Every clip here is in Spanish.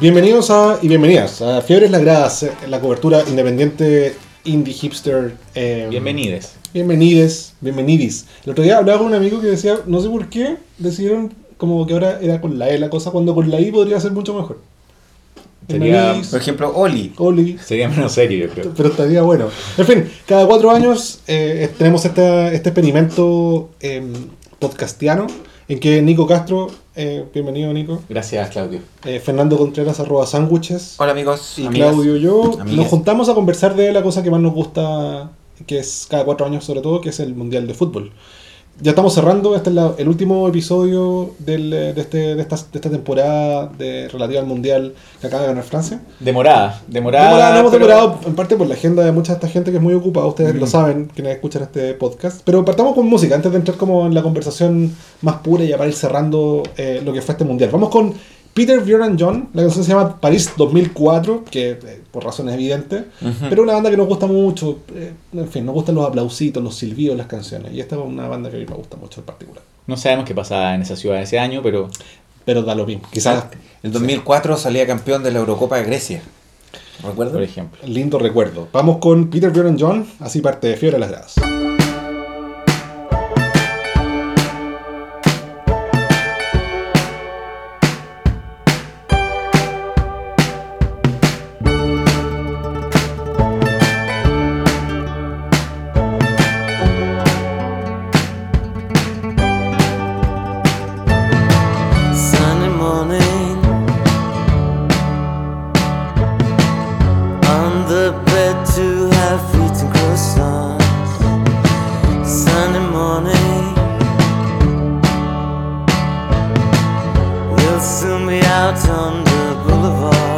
Bienvenidos a, y bienvenidas a Fiebres Lagradas, la cobertura independiente indie hipster. eh, Bienvenides. Bienvenides, bienvenidis. El otro día hablaba con un amigo que decía, no sé por qué, decidieron como que ahora era con la E la cosa, cuando con la I podría ser mucho mejor. Sería- Por ejemplo, Oli. Oli, Sería menos serio, yo creo. pero estaría bueno. En fin, cada cuatro años eh, tenemos esta- este experimento eh, podcastiano en que Nico Castro, eh, bienvenido Nico, Gracias, Claudio. eh, Fernando Contreras arroba sándwiches Hola amigos. y amigas. Claudio y yo amigas. nos juntamos a conversar de la cosa que más nos gusta, que es cada cuatro años sobre todo, que es el Mundial de Fútbol. Ya estamos cerrando, este es la- el último episodio del, eh, de, este, de, esta, de esta temporada de, relativa al Mundial que acaba de ganar Francia. Demorada. Demorada. Demorada, no hemos pero- demorado en parte por la agenda de mucha de esta gente que es muy ocupada, ustedes Mm. lo saben, quienes escuchan este podcast. Pero partamos con música, antes de entrar como en la conversación más pura y ya para ir cerrando eh, lo que fue este mundial. Vamos con Peter, Bjorn and John, la canción se llama París 2004, que eh, por razones evidentes, Ujú. pero una banda que nos gusta mucho, eh, en fin, nos gustan los aplausitos, los silbidos, las canciones. Y esta es una banda que a mí me gusta mucho en particular. No sabemos qué pasaba en esa ciudad ese año, pero Pero da lo mismo, quizás En 2004 salía campeón de la Eurocopa de Grecia. por ¿Recuerdan? ejemplo. lindo recuerdo. Vamos con Peter, Bjorn and John, así parte de Fiebre a las Gradas. We'll soon be out on the boulevard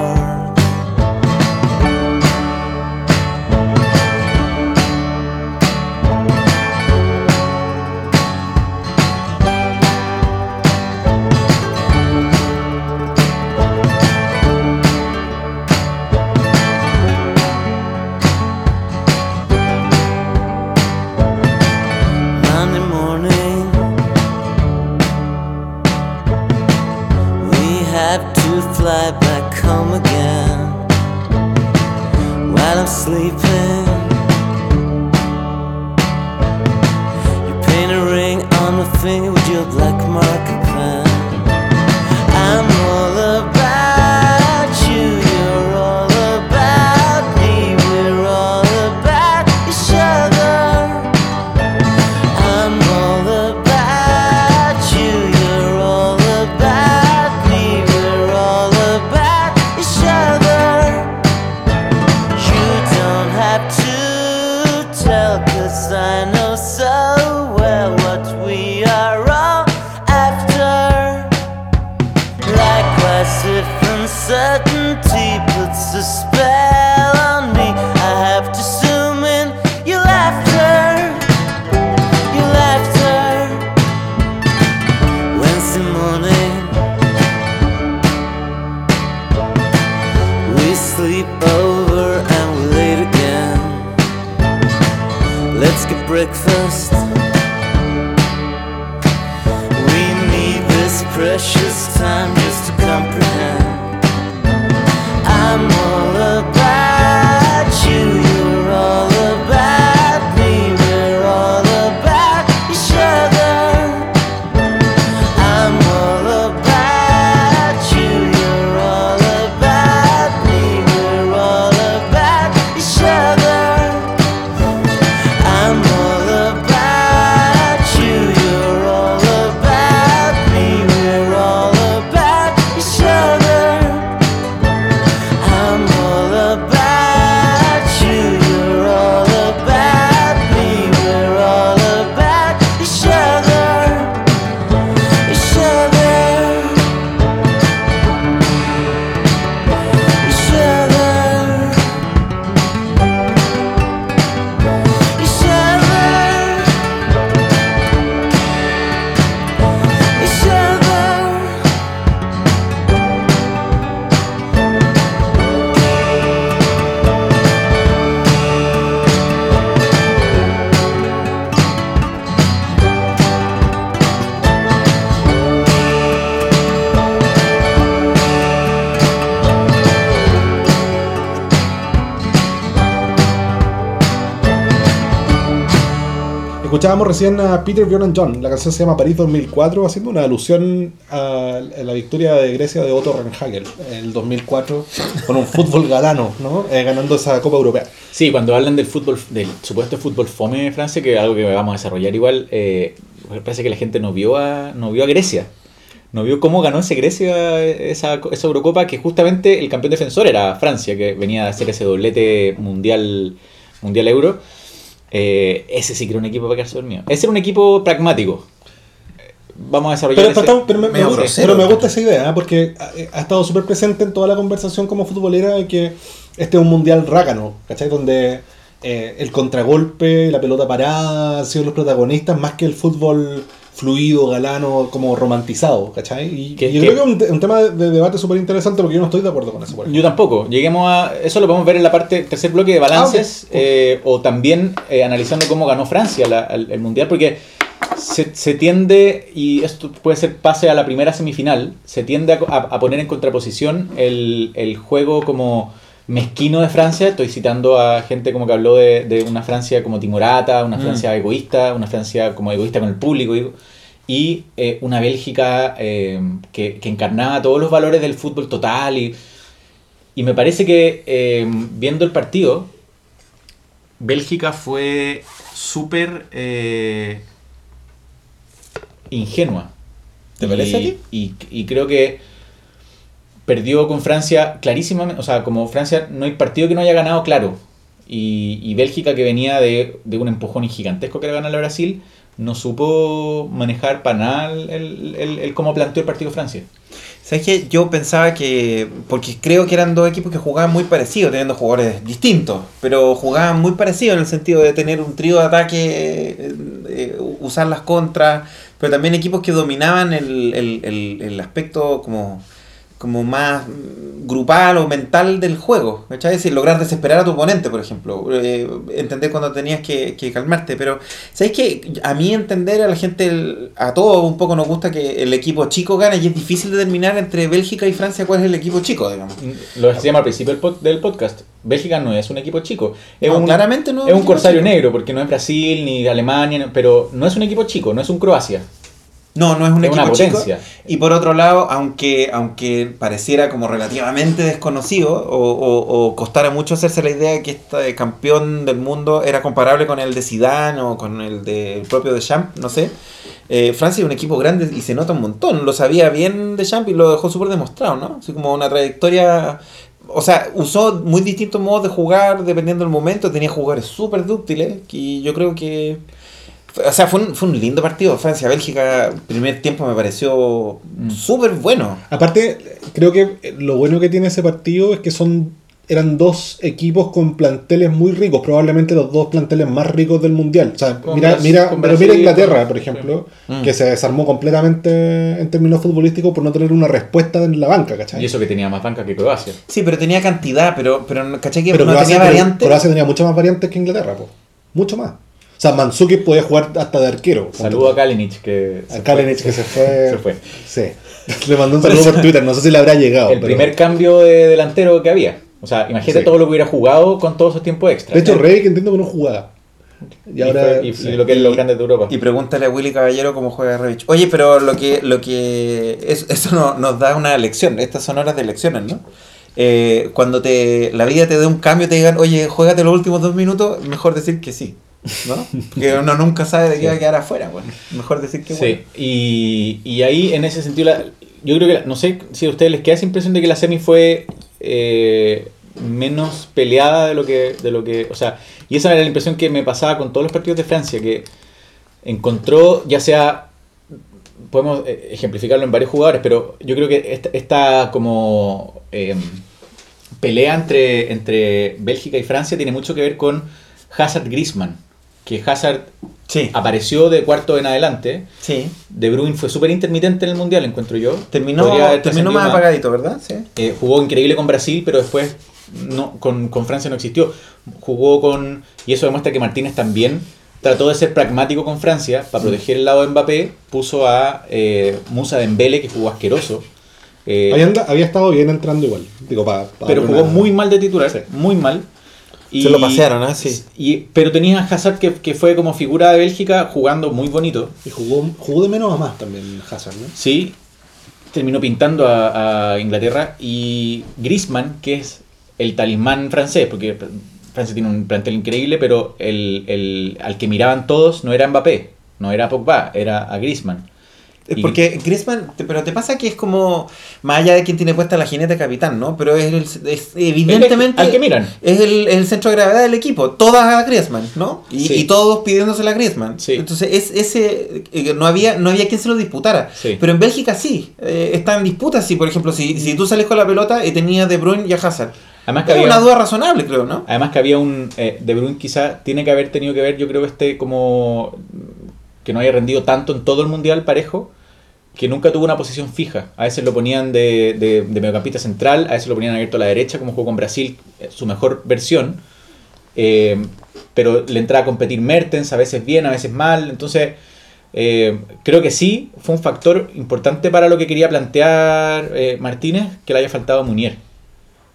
Escuchábamos recién a Peter Bjorn John, la canción se llama París 2004, haciendo una alusión a la victoria de Grecia de Otto Rehhagel en el 2004 con un fútbol galano, ¿no? Eh, ganando esa Copa Europea. Sí, cuando hablan del fútbol, del supuesto fútbol fome de Francia, que es algo que vamos a desarrollar igual, eh, parece que la gente no vio a, no vio a Grecia. No vio cómo ganó ese Grecia esa, esa Eurocopa, que justamente el campeón defensor era Francia, que venía a hacer ese doblete mundial, mundial euro. Eh, ese sí que era un equipo para quedarse dormido. Ese era un equipo pragmático. Eh, Vamos a desarrollar Pero, ese- pero- pero me, gusta, pero me gusta esa idea, ¿eh? porque ha, ha estado súper presente en toda la conversación como futbolera de que este es un mundial rácano, ¿cachai? Donde eh, el contragolpe, la pelota parada han sido los protagonistas más que el fútbol fluido, galano, como romantizado, ¿cachai? Y, Que- yo que- creo que es un, un tema de, de debate súper interesante porque yo no estoy de acuerdo con eso. por. Yo tampoco. Lleguemos a. Eso lo podemos ver en la parte tercer bloque de balances. Ah, eh, o también eh, analizando cómo ganó Francia la- el, el mundial. Porque se, se tiende, y esto puede ser pase a la primera semifinal, se tiende a, a- a poner en contraposición el, el juego como mezquino de Francia. Estoy citando a gente como que habló de, de una Francia como timorata, una Mm. Francia egoísta, una Francia como egoísta con el público. digo, y eh, una Bélgica eh, que, que encarnaba todos los valores del fútbol total y, y me parece que eh, viendo el partido, Bélgica fue súper ingenua. ¿Te parece a ti? Y, y creo que perdió con Francia clarísimamente. O sea, como Francia no hay partido que no haya ganado claro. Y, Bélgica, que venía de, de un empujón gigantesco que era ganar a Brasil, no supo manejar para nada el, cómo planteó el partido Francia. ¿Sabes qué? Yo pensaba que. Porque creo que eran dos equipos que jugaban muy parecidos, teniendo jugadores distintos. Pero jugaban muy parecidos en el sentido de tener un trío de ataque, eh, eh, usar las contras. Pero también equipos que dominaban el- el aspecto como. Como más mm, grupal o mental del juego, ¿cachai? Es decir, lograr desesperar a tu oponente, por ejemplo, eh, entender cuando tenías que, que calmarte, pero ¿sabes qué? A mí entender a la gente, el- a todos un poco nos gusta que el equipo chico gane y es difícil determinar entre Bélgica y Francia cuál es el equipo chico, digamos. Lo decíamos al principio del, pod- del podcast. Bélgica no es un equipo chico. Es No, un, claramente no es un corsario chico. negro, porque no es Brasil ni Alemania, pero no es un equipo chico, no es un Croacia. No, no es un Es equipo chico. Y por otro lado, aunque, aunque pareciera como relativamente desconocido o, o- o costara mucho hacerse la idea de que este campeón del mundo era comparable con el de Zidane o con el del propio Deschamps, no sé. eh, Francia es un equipo grande y se nota un montón. Lo sabía bien Deschamps y lo dejó súper demostrado, ¿no? Así como una trayectoria... O sea, usó muy distintos modos de jugar dependiendo del momento. Tenía jugadores súper dúctiles y yo creo que... O sea, fue un, fue un lindo partido. Francia-Bélgica, primer tiempo me pareció Mm. súper bueno. Aparte, creo que lo bueno que tiene ese partido es que son eran dos equipos con planteles muy ricos, probablemente los dos planteles más ricos del mundial. O sea, Con mira, mira, pero mira Inglaterra, por ejemplo, Mm. que se desarmó completamente en términos futbolísticos por no tener una respuesta en la banca, ¿cachai? Y eso que tenía más banca que Croacia. Sí, pero tenía cantidad, pero, pero ¿cachai que pero no Croacia, tenía variante? Croacia tenía muchas más variantes que Inglaterra, po. mucho más. O sea, Mandzukic podía jugar hasta de arquero. Saludo a Kalinic que A Kalinic que se fue. Se fue. Sí. Le mandó un saludo por Twitter, no sé si le habrá llegado. el pero- primer cambio de delantero que había. O sea, imagínate Sí. todo lo que hubiera jugado con todos esos tiempos extra. De hecho, Rey, que entiendo que no jugaba. Y Y, ahora. y lo que es los grandes de Europa. Y pregúntale a Willy Caballero cómo juega Revich. Oye, pero lo que, lo que es- eso no- nos da una lección. Estas son horas de lecciones, ¿no? Eh, cuando te la vida te dé un cambio, te digan, oye, juégate los últimos dos minutos, mejor decir que sí. ¿No? Porque uno nunca sabe de qué va a quedar afuera. Bueno, mejor decir que bueno. Sí, y, y ahí en ese sentido, la- yo creo que, la- no sé si a ustedes les queda esa impresión de que la semi fue eh, menos peleada de lo que, de lo que, o sea, y esa era la impresión que me pasaba con todos los partidos de Francia, que encontró, ya sea, podemos eh, ejemplificarlo en varios jugadores, pero yo creo que esta, esta como eh, pelea entre, entre Bélgica y Francia tiene mucho que ver con Hazard-Griezmann, que Hazard Sí, apareció de cuarto en adelante. sí. De Bruyne fue súper intermitente en el mundial, encuentro yo. Terminó, terminó más apagadito, ¿verdad? Sí. Eh, jugó increíble con Brasil, pero después no, con, con Francia no existió. Jugó con. Y eso demuestra que Martínez también trató de ser pragmático con Francia para proteger el lado de Mbappé. Puso a eh, Musa Dembele, que jugó asqueroso. Eh, Había, había estado bien entrando igual. Digo, pa- pa pero jugó una- muy mal de titular, muy mal. Y- Se lo pasearon, ¿ah? Sí. Y, pero tenías a Hazard que, que fue como figura de Bélgica jugando muy bonito. Y jugó, jugó de menos a más también Hazard, ¿no? Sí, terminó pintando a, a Inglaterra. Y Griezmann, que es el talismán francés, porque Francia tiene un plantel increíble, pero el, el- al que miraban todos no era Mbappé, no era Pogba, era a Griezmann. Y- Porque Griezmann, pero te pasa que es como, más allá de quien tiene puesta la jineta capitán, ¿no? Pero es, el- es evidentemente... al que miran. Es el, el centro de gravedad del equipo. Todas a Griezmann, ¿no? Y, Sí. y todos pidiéndosela a Griezmann. Sí. Entonces, es, ese eh, no había no había quien se lo disputara. Sí. Pero en Bélgica sí. eh, está en disputa, sí. Por ejemplo, si, si tú sales con la pelota y tenías De Bruyne y a Hazard. Además que Es había- una duda razonable, creo, ¿no? Además que había un eh, De Bruyne quizá tiene que haber tenido que ver, yo creo este como que no haya rendido tanto en todo el mundial parejo, que nunca tuvo una posición fija. A veces lo ponían de, de, de mediocampista central, a veces lo ponían abierto a la derecha, como jugó con Brasil, eh, su mejor versión. Eh, pero le entraba a competir Mertens, a veces bien, a veces mal. Entonces, eh, creo que sí, fue un factor importante para lo que quería plantear eh, Martínez, que le haya faltado Munier.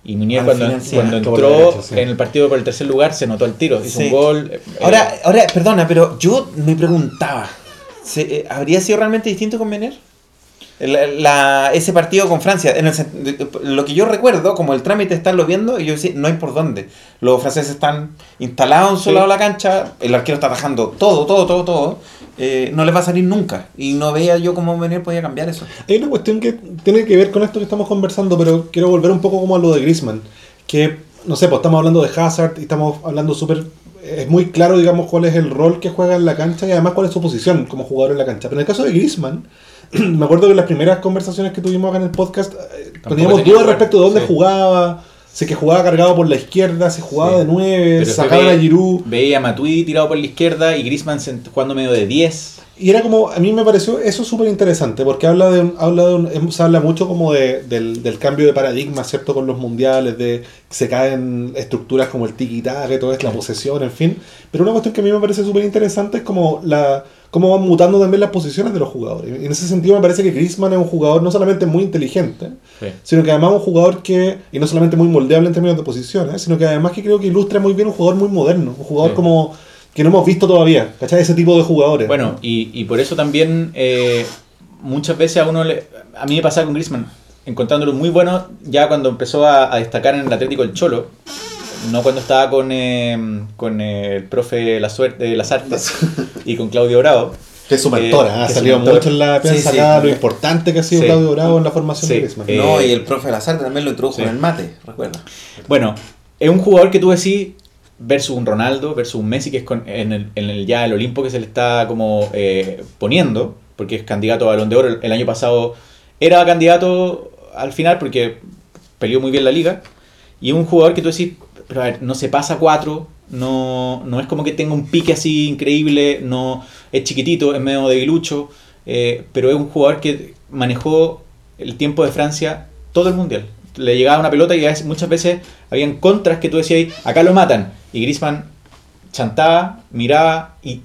Y Munier Al cuando, final sí, cuando entró sí. en el partido por el tercer lugar se notó el tiro, hizo Sí. un gol. eh, Ahora, ahora, perdona, pero yo me preguntaba, ¿se- eh, ¿habría sido realmente distinto con Mener? La- la- ese partido con Francia, en el lo que yo recuerdo, como el trámite estarlo viendo, y yo decía, no hay por dónde. Los franceses están instalados en su Sí. lado de la cancha, el arquero está atajando todo, todo, todo, todo. eh, no les va a salir nunca. Y no veía yo cómo Mener podía cambiar eso. Hay una cuestión que tiene que ver con esto que estamos conversando, pero quiero volver un poco como a lo de Griezmann. Que, no sé, pues estamos hablando de Hazard y estamos hablando súper... Es muy claro, digamos, cuál es el rol que juega en la cancha y además cuál es su posición como jugador en la cancha. Pero en el caso de Griezmann, me acuerdo que en las primeras conversaciones que tuvimos acá en el podcast eh, Tampoco teníamos tenía dudas respecto de dónde Sí. jugaba. Sé que jugaba cargado por la izquierda, se jugaba Sí. de 9, pero sacaban a Giroud. Veía a Matuidi tirado por la izquierda y Griezmann sent- jugando medio de 10. Y era como, a mí me pareció eso súper interesante, porque habla de habla de un- em, se habla mucho como de, del, del cambio de paradigma, ¿cierto? Con los mundiales, de que se caen estructuras como el tiki-taka, y todo es la posesión, en fin. Pero una cuestión que a mí me parece súper interesante es como la cómo van mutando también las posiciones de los jugadores. Y en ese sentido me parece que Griezmann es un jugador no solamente muy inteligente, Sí. sino que además un jugador que, y no solamente muy moldeable en términos de posiciones, sino que además que creo que ilustra muy bien un jugador muy moderno, un jugador Sí. como que no hemos visto todavía, ¿cachai? Ese tipo de jugadores. Bueno, y, y por eso también eh, muchas veces a uno le. A mí me pasaba con Griezmann, encontrándolo muy bueno ya cuando empezó a, a destacar en el Atlético el Cholo. No cuando estaba con, eh, con eh, el profe La Suerte, Lazarte y con Claudio Bravo. Que es su Eh, mentora, ha salido mucho en la prensa Sí, sí. acá, lo importante que ha sido Sí. Claudio Bravo en la formación Sí. de Griezmann. Eh, no, y el profe Lazarte también lo introdujo sí. en el mate, recuerda. Bueno, es un jugador que tú decís versus un Ronaldo, versus un Messi, que es con- en, el, en el ya el Olimpo que se le está como eh, poniendo, porque es candidato a Balón de Oro. El, el año pasado era candidato al final porque peleó muy bien la liga. Y es un jugador que tú decís, pero a ver, no se pasa cuatro, no, no es como que tenga un pique así increíble, no es chiquitito, es medio debilucho, eh, pero es un jugador que manejó el tiempo de Francia todo el mundial. Le llegaba una pelota y muchas veces habían contras que tú decías, acá lo matan. Y Griezmann chantaba, miraba y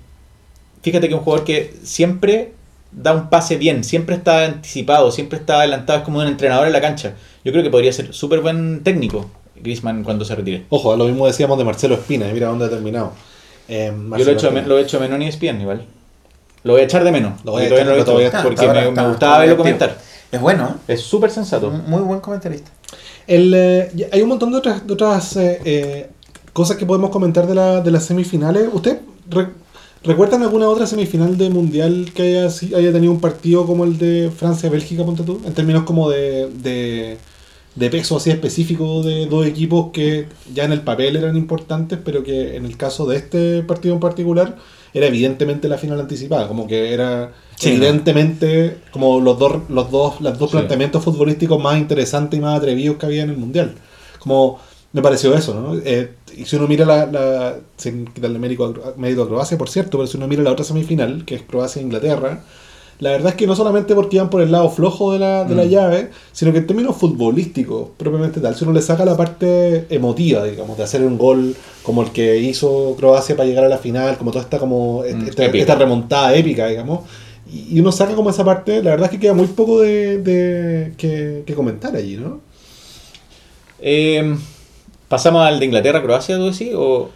fíjate que es un jugador que siempre da un pase bien, siempre está anticipado, siempre está adelantado, es como un entrenador en la cancha. Yo creo que podría ser súper buen técnico Griezmann cuando se retire. Ojo, lo mismo decíamos de Marcelo Espina, y mira dónde ha terminado. Eh, Yo lo he hecho, Espina. lo he hecho a Menón y Espien igual. Lo voy a echar de menos. Lo voy a echar, visto, está. porque Ahora me, está- me gustaba está verlo comentar. Es bueno, Es súper sensato. ¿eh? Muy buen comentarista. El, eh, hay un montón de otras, de otras eh, eh, cosas que podemos comentar de, la, de las semifinales. ¿Usted re- recuerdan alguna otra semifinal de mundial que haya, haya tenido un partido como el de Francia-Bélgica, ponte tú? En términos como de, de, de peso así específico de dos equipos que ya en el papel eran importantes, pero que en el caso de este partido en particular era evidentemente la final anticipada, como que era Sí, evidentemente como los dos, los dos, los dos Sí. planteamientos futbolísticos más interesantes y más atrevidos que había en el mundial. Como me pareció eso, ¿no? Eh, y si uno mira la, la sin quitarle mérito a, mérito a Croacia, por cierto, pero si uno mira la otra semifinal, que es Croacia-Inglaterra, la verdad es que no solamente porque iban por el lado flojo de la, de la Mm. llave, sino que en términos futbolísticos, propiamente tal, si uno le saca la parte emotiva, digamos, de hacer un gol como el que hizo Croacia para llegar a la final, como toda esta, como, Mm, esta, remontada épica, digamos, y, y uno saca como esa parte, la verdad es que queda muy poco de, de- que, que comentar allí, ¿no? Eh, ¿Pasamos al de Inglaterra-Croacia, tú decís? O...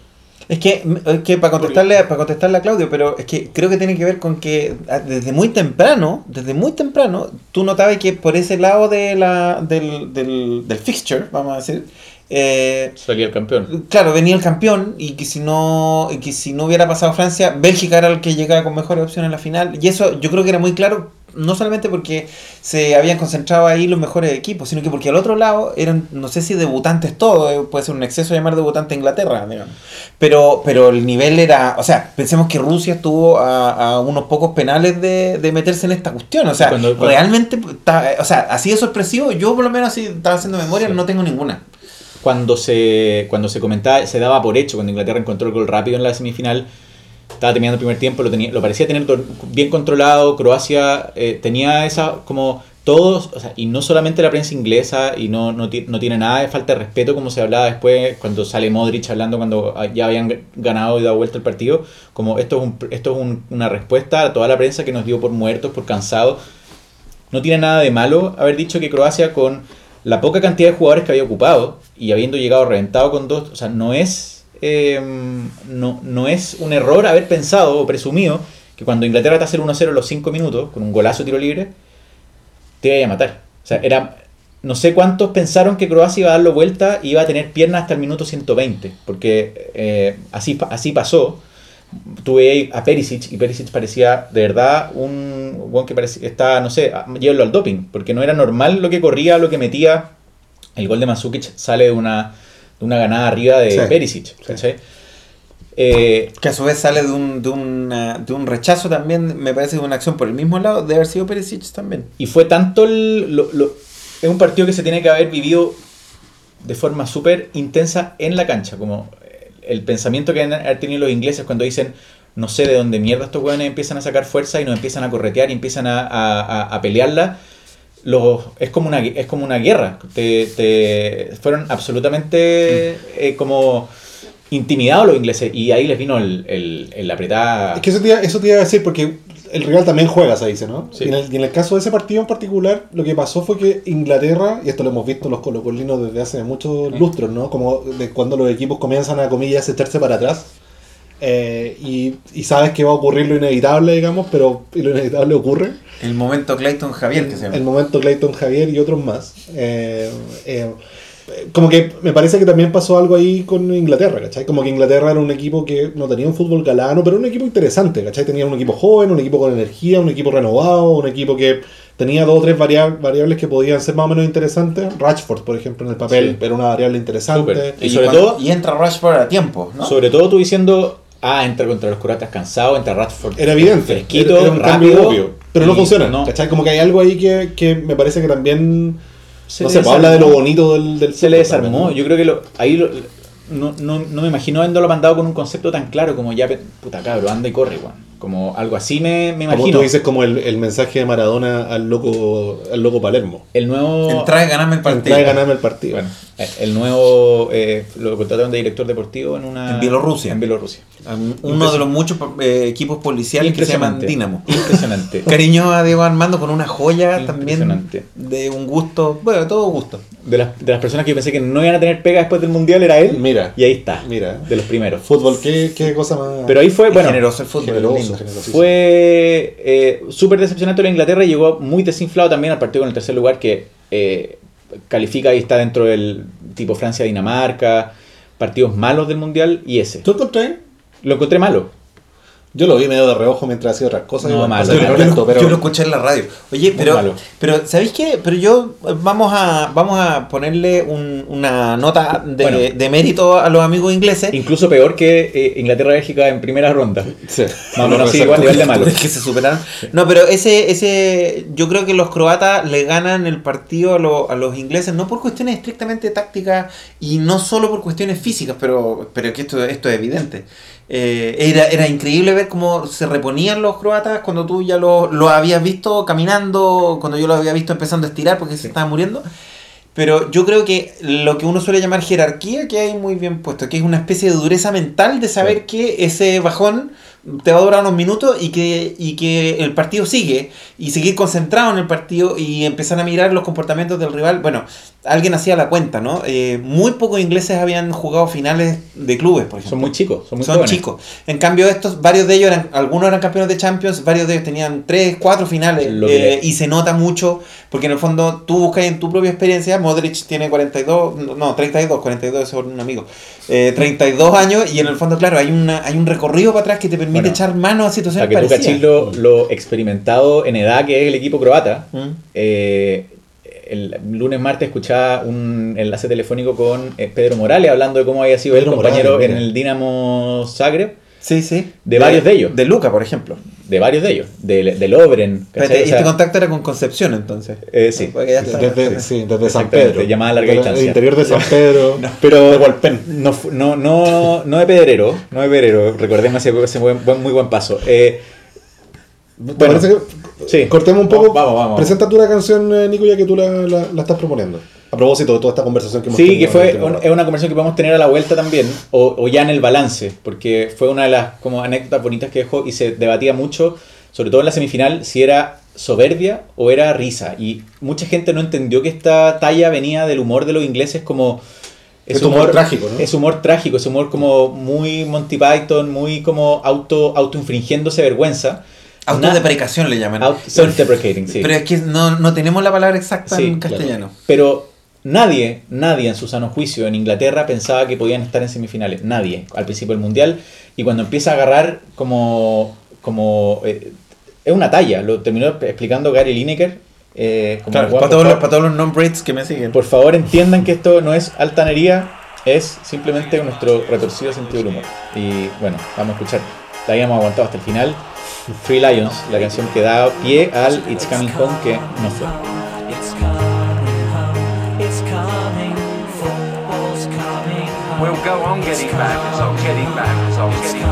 Es que, es que para contestarle, para contestarle a Claudio, pero es que creo que tiene que ver con que ah, desde muy temprano, desde muy temprano, tú notabas que por ese lado de la, del, del, del fixture, vamos a decir, eh, Salía el campeón. claro, venía el campeón y que si no y que si no hubiera pasado Francia, Bélgica era el que llegaba con mejores opciones en la final. Y eso yo creo que era muy claro, no solamente porque se habían concentrado ahí los mejores equipos, sino que porque al otro lado eran, no sé si debutantes todos, eh, puede ser un exceso llamar debutante a Inglaterra, digamos. Pero, pero el nivel era, o sea, pensemos que Rusia estuvo a, a unos pocos penales de, de meterse en esta cuestión. O sea, Cuando- cuando- realmente, está- o sea, así de sorpresivo, yo por lo menos así estaba haciendo memoria, Sí. no tengo ninguna. Cuando se, cuando se comentaba, se daba por hecho, cuando Inglaterra encontró el gol rápido en la semifinal, estaba terminando el primer tiempo, lo, tenía, lo parecía tener bien controlado, Croacia eh, tenía esa, como todos, o sea, y no solamente la prensa inglesa, y no, no, no tiene nada de falta de respeto, como se hablaba después, cuando sale Modric hablando cuando ya habían ganado y dado vuelta el partido, como esto es, un- esto es un- una respuesta a toda la prensa que nos dio por muertos, por cansados. No tiene nada de malo haber dicho que Croacia con la poca cantidad de jugadores que había ocupado y habiendo llegado reventado con dos, o sea, no es, eh, no, no es un error haber pensado o presumido que cuando Inglaterra te hace el 1-0 en los 5 minutos, con un golazo tiro libre, te iba a matar. O sea, era, no sé cuántos pensaron que Croacia iba a darlo vuelta y iba a tener piernas hasta el minuto 120, porque eh, así, así pasó. Tuve a Perisic y Perisic parecía de verdad un buen que parecía, está, no sé, llévenlo al doping, porque no era normal lo que corría, lo que metía. El gol de Mandzukic sale de una, de una ganada arriba de Sí. Perisic, ¿cachai? Eh, Que a su vez sale de un, de, una- de un rechazo también, me parece, de una acción por el mismo lado de haber sido Perisic también. Y fue tanto el. lo- lo- es un partido que se tiene que haber vivido de forma súper intensa en la cancha. Como el pensamiento que han han tenido los ingleses cuando dicen. No sé de dónde mierda estos hueones empiezan a sacar fuerza y nos empiezan a corretear y empiezan a, a- a- a pelearla. Los, es, como una, es como una guerra. Te, te- fueron absolutamente eh, como intimidados los ingleses. Y ahí les vino el, el, el apretar. Es que eso te, iba, eso te iba a decir porque el rival también juega, se dice, ¿no? Sí. Y, en el, y en el caso de ese partido en particular, lo que pasó fue que Inglaterra, y esto lo hemos visto los colocolinos desde hace muchos lustros, ¿no? Como de cuando los equipos comienzan a, comillas, echarse para atrás. Eh, y, y sabes que va a ocurrir lo inevitable, digamos, pero lo inevitable ocurre. El momento Clayton Javier que se llama. El momento Clayton Javier y otros más. Eh, eh, como que me parece que también pasó algo ahí con Inglaterra, ¿cachai? Como que Inglaterra era un equipo que no tenía un fútbol galano, pero un equipo interesante, ¿cachai? Tenía un equipo joven, un equipo con energía, un equipo renovado, un equipo que tenía dos o tres varia- variables que podían ser más o menos interesantes. Rashford, por ejemplo, en el papel Sí. era una variable interesante. Y, Y sobre cuando- todo- y entra Rashford a tiempo, ¿no? Sobre todo tú diciendo, ah, entra contra los croatas cansado, entra Radford. Era evidente, Fresquito, era, era un cambio rápido, obvio, pero no funciona, no. ¿cachai? Como que hay algo ahí que, que me parece que también, Se no pues, habla de lo desarmó. bonito del, del Se le desarmó. también, ¿no? Yo creo que lo, ahí lo- no, no, no me imagino habiéndolo mandado con un concepto tan claro como ya, puta cabro, anda y corre, weón. Como algo así me, me Como imagino. tú dices, como el, el mensaje de Maradona al loco, al loco Palermo. El nuevo. Entra y ganame el partido. Entra y ganame el partido. Bueno, eh, el nuevo. eh, lo contrataron de director deportivo en una. En Bielorrusia. En Bielorrusia. Um, Uno de los muchos eh, equipos policiales que se llaman Impresionante. Dinamo. Impresionante. Cariño a Diego Armando con una joya también Impresionante. de un gusto, bueno, de todo gusto. De las, de las personas que yo pensé que no iban a tener pega después del mundial era él. Mira. Y ahí está. Mira. De los primeros. Fútbol, ¿qué, qué cosa más. Pero ahí fue, bueno. generoso el fútbol. generoso, Fue eh, súper decepcionante la Inglaterra y llegó muy desinflado también al partido con el tercer lugar que eh, califica y está dentro del tipo Francia-Dinamarca, partidos malos del Mundial y ese. ¿Tú encontré? Lo encontré malo. Yo lo vi medio de reojo mientras hacía otras cosas. No, igual, malo, Yo, pero yo lo escuché en la radio. Oye, Muy pero, malo. pero ¿sabéis qué? Pero yo vamos a vamos a ponerle un- una nota de, Bueno. de mérito a los amigos ingleses. Incluso peor que eh, Inglaterra-Bélgica en primera ronda. Sí. Más o menos igual, nivel de malo. que se superaron. No, pero ese, ese, yo creo que los croatas le ganan el partido a, lo- a los ingleses, no por cuestiones estrictamente tácticas y no solo por cuestiones físicas, pero, pero que esto, esto es evidente. Eh, era, era increíble ver cómo se reponían los croatas cuando tú ya lo, lo habías visto caminando, cuando yo lo había visto empezando a estirar porque se estaba muriendo. Pero yo creo que lo que uno suele llamar jerarquía que hay muy bien puesto, que es una especie de dureza mental de saber que ese bajón te va a durar unos minutos y que, y que el partido sigue y seguir concentrado en el partido y empezar a mirar los comportamientos del rival. Bueno, alguien hacía la cuenta, ¿no? Eh, muy pocos ingleses habían jugado finales de clubes, por ejemplo. Son muy chicos, son muy Son jóvenes. chicos. En cambio, estos, varios de ellos eran, algunos eran campeones de Champions, varios de ellos tenían 3, 4 finales. Eh, y se nota mucho, porque en el fondo tú buscas en tu propia experiencia, Modric tiene 42, no, 32, 42 es un amigo, eh, 32 años, y en el fondo, claro, hay, una, hay un recorrido para atrás que te permite Bueno, echar mano a situaciones Para que tú parecidas. cachis lo, lo experimentado en edad que es el equipo croata. Mm. El lunes martes escuchaba un enlace telefónico con eh, Pedro Morales hablando de cómo había sido Pedro el compañero Morales, en el Dinamo Zagreb. Sí, sí. De varios de ellos. De Luca, por ejemplo. De varios de ellos. De, de O sea, este contacto era con Concepción, entonces. eh, sí. Desde, sí, desde San Pedro. llamada a larga Del- distancia. del interior de San Pedro. Pero de Hualpén. no, no, no, no de Pedrero, no de Pedrero, recordemos ese, ese buen, buen- muy buen paso. Eh, ¿Te bueno, parece que sí. cortemos un poco? Vamos, vamos. Presenta tú la canción, eh, Nico, ya que tú la, la- la estás proponiendo. A propósito de toda esta conversación que hemos Sí, tenido que fue último un- es una conversación que podemos tener a la vuelta también, o, o ya en el balance, porque fue una de las como anécdotas bonitas que dejó y se debatía mucho, sobre todo en la semifinal, si era soberbia o era risa. Y mucha gente no entendió que esta talla venía del humor de los ingleses como... Es humor trágico, ¿no? Es humor trágico, es humor como muy Monty Python, muy como auto autoinfringiéndose vergüenza. Autodeprecación le llaman. Out- self-deprecating, sí. Pero es que no, no tenemos la palabra exacta Sí, en claro. castellano. Pero nadie, nadie en su sano juicio en Inglaterra pensaba que podían estar en semifinales. Nadie, al principio del Mundial. Y cuando empieza a agarrar como... como eh, es una talla, lo terminó explicando Gary Lineker. eh, Claro, para, todos los, para todos los non-Brits que me siguen. por favor entiendan que esto no es altanería, es simplemente nuestro retorcido sentido del humor. Y bueno, vamos a escuchar, la habíamos aguantado hasta el final. Free Lions, la canción que da pie al It's Coming Home que no fue. It's coming home. It's coming. Football's coming home. We'll go on getting back, it's on getting back, it's on It's getting back,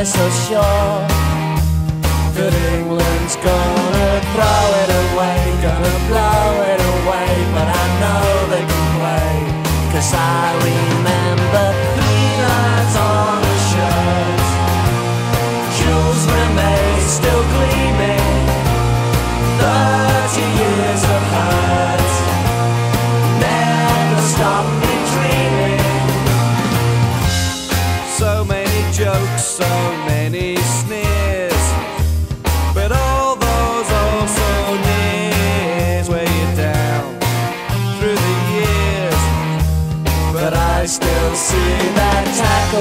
they're so sure that England's gonna throw it away, gonna blow it away. But I know they can play, cause I remember three lines on a shirt. Jules Rimet still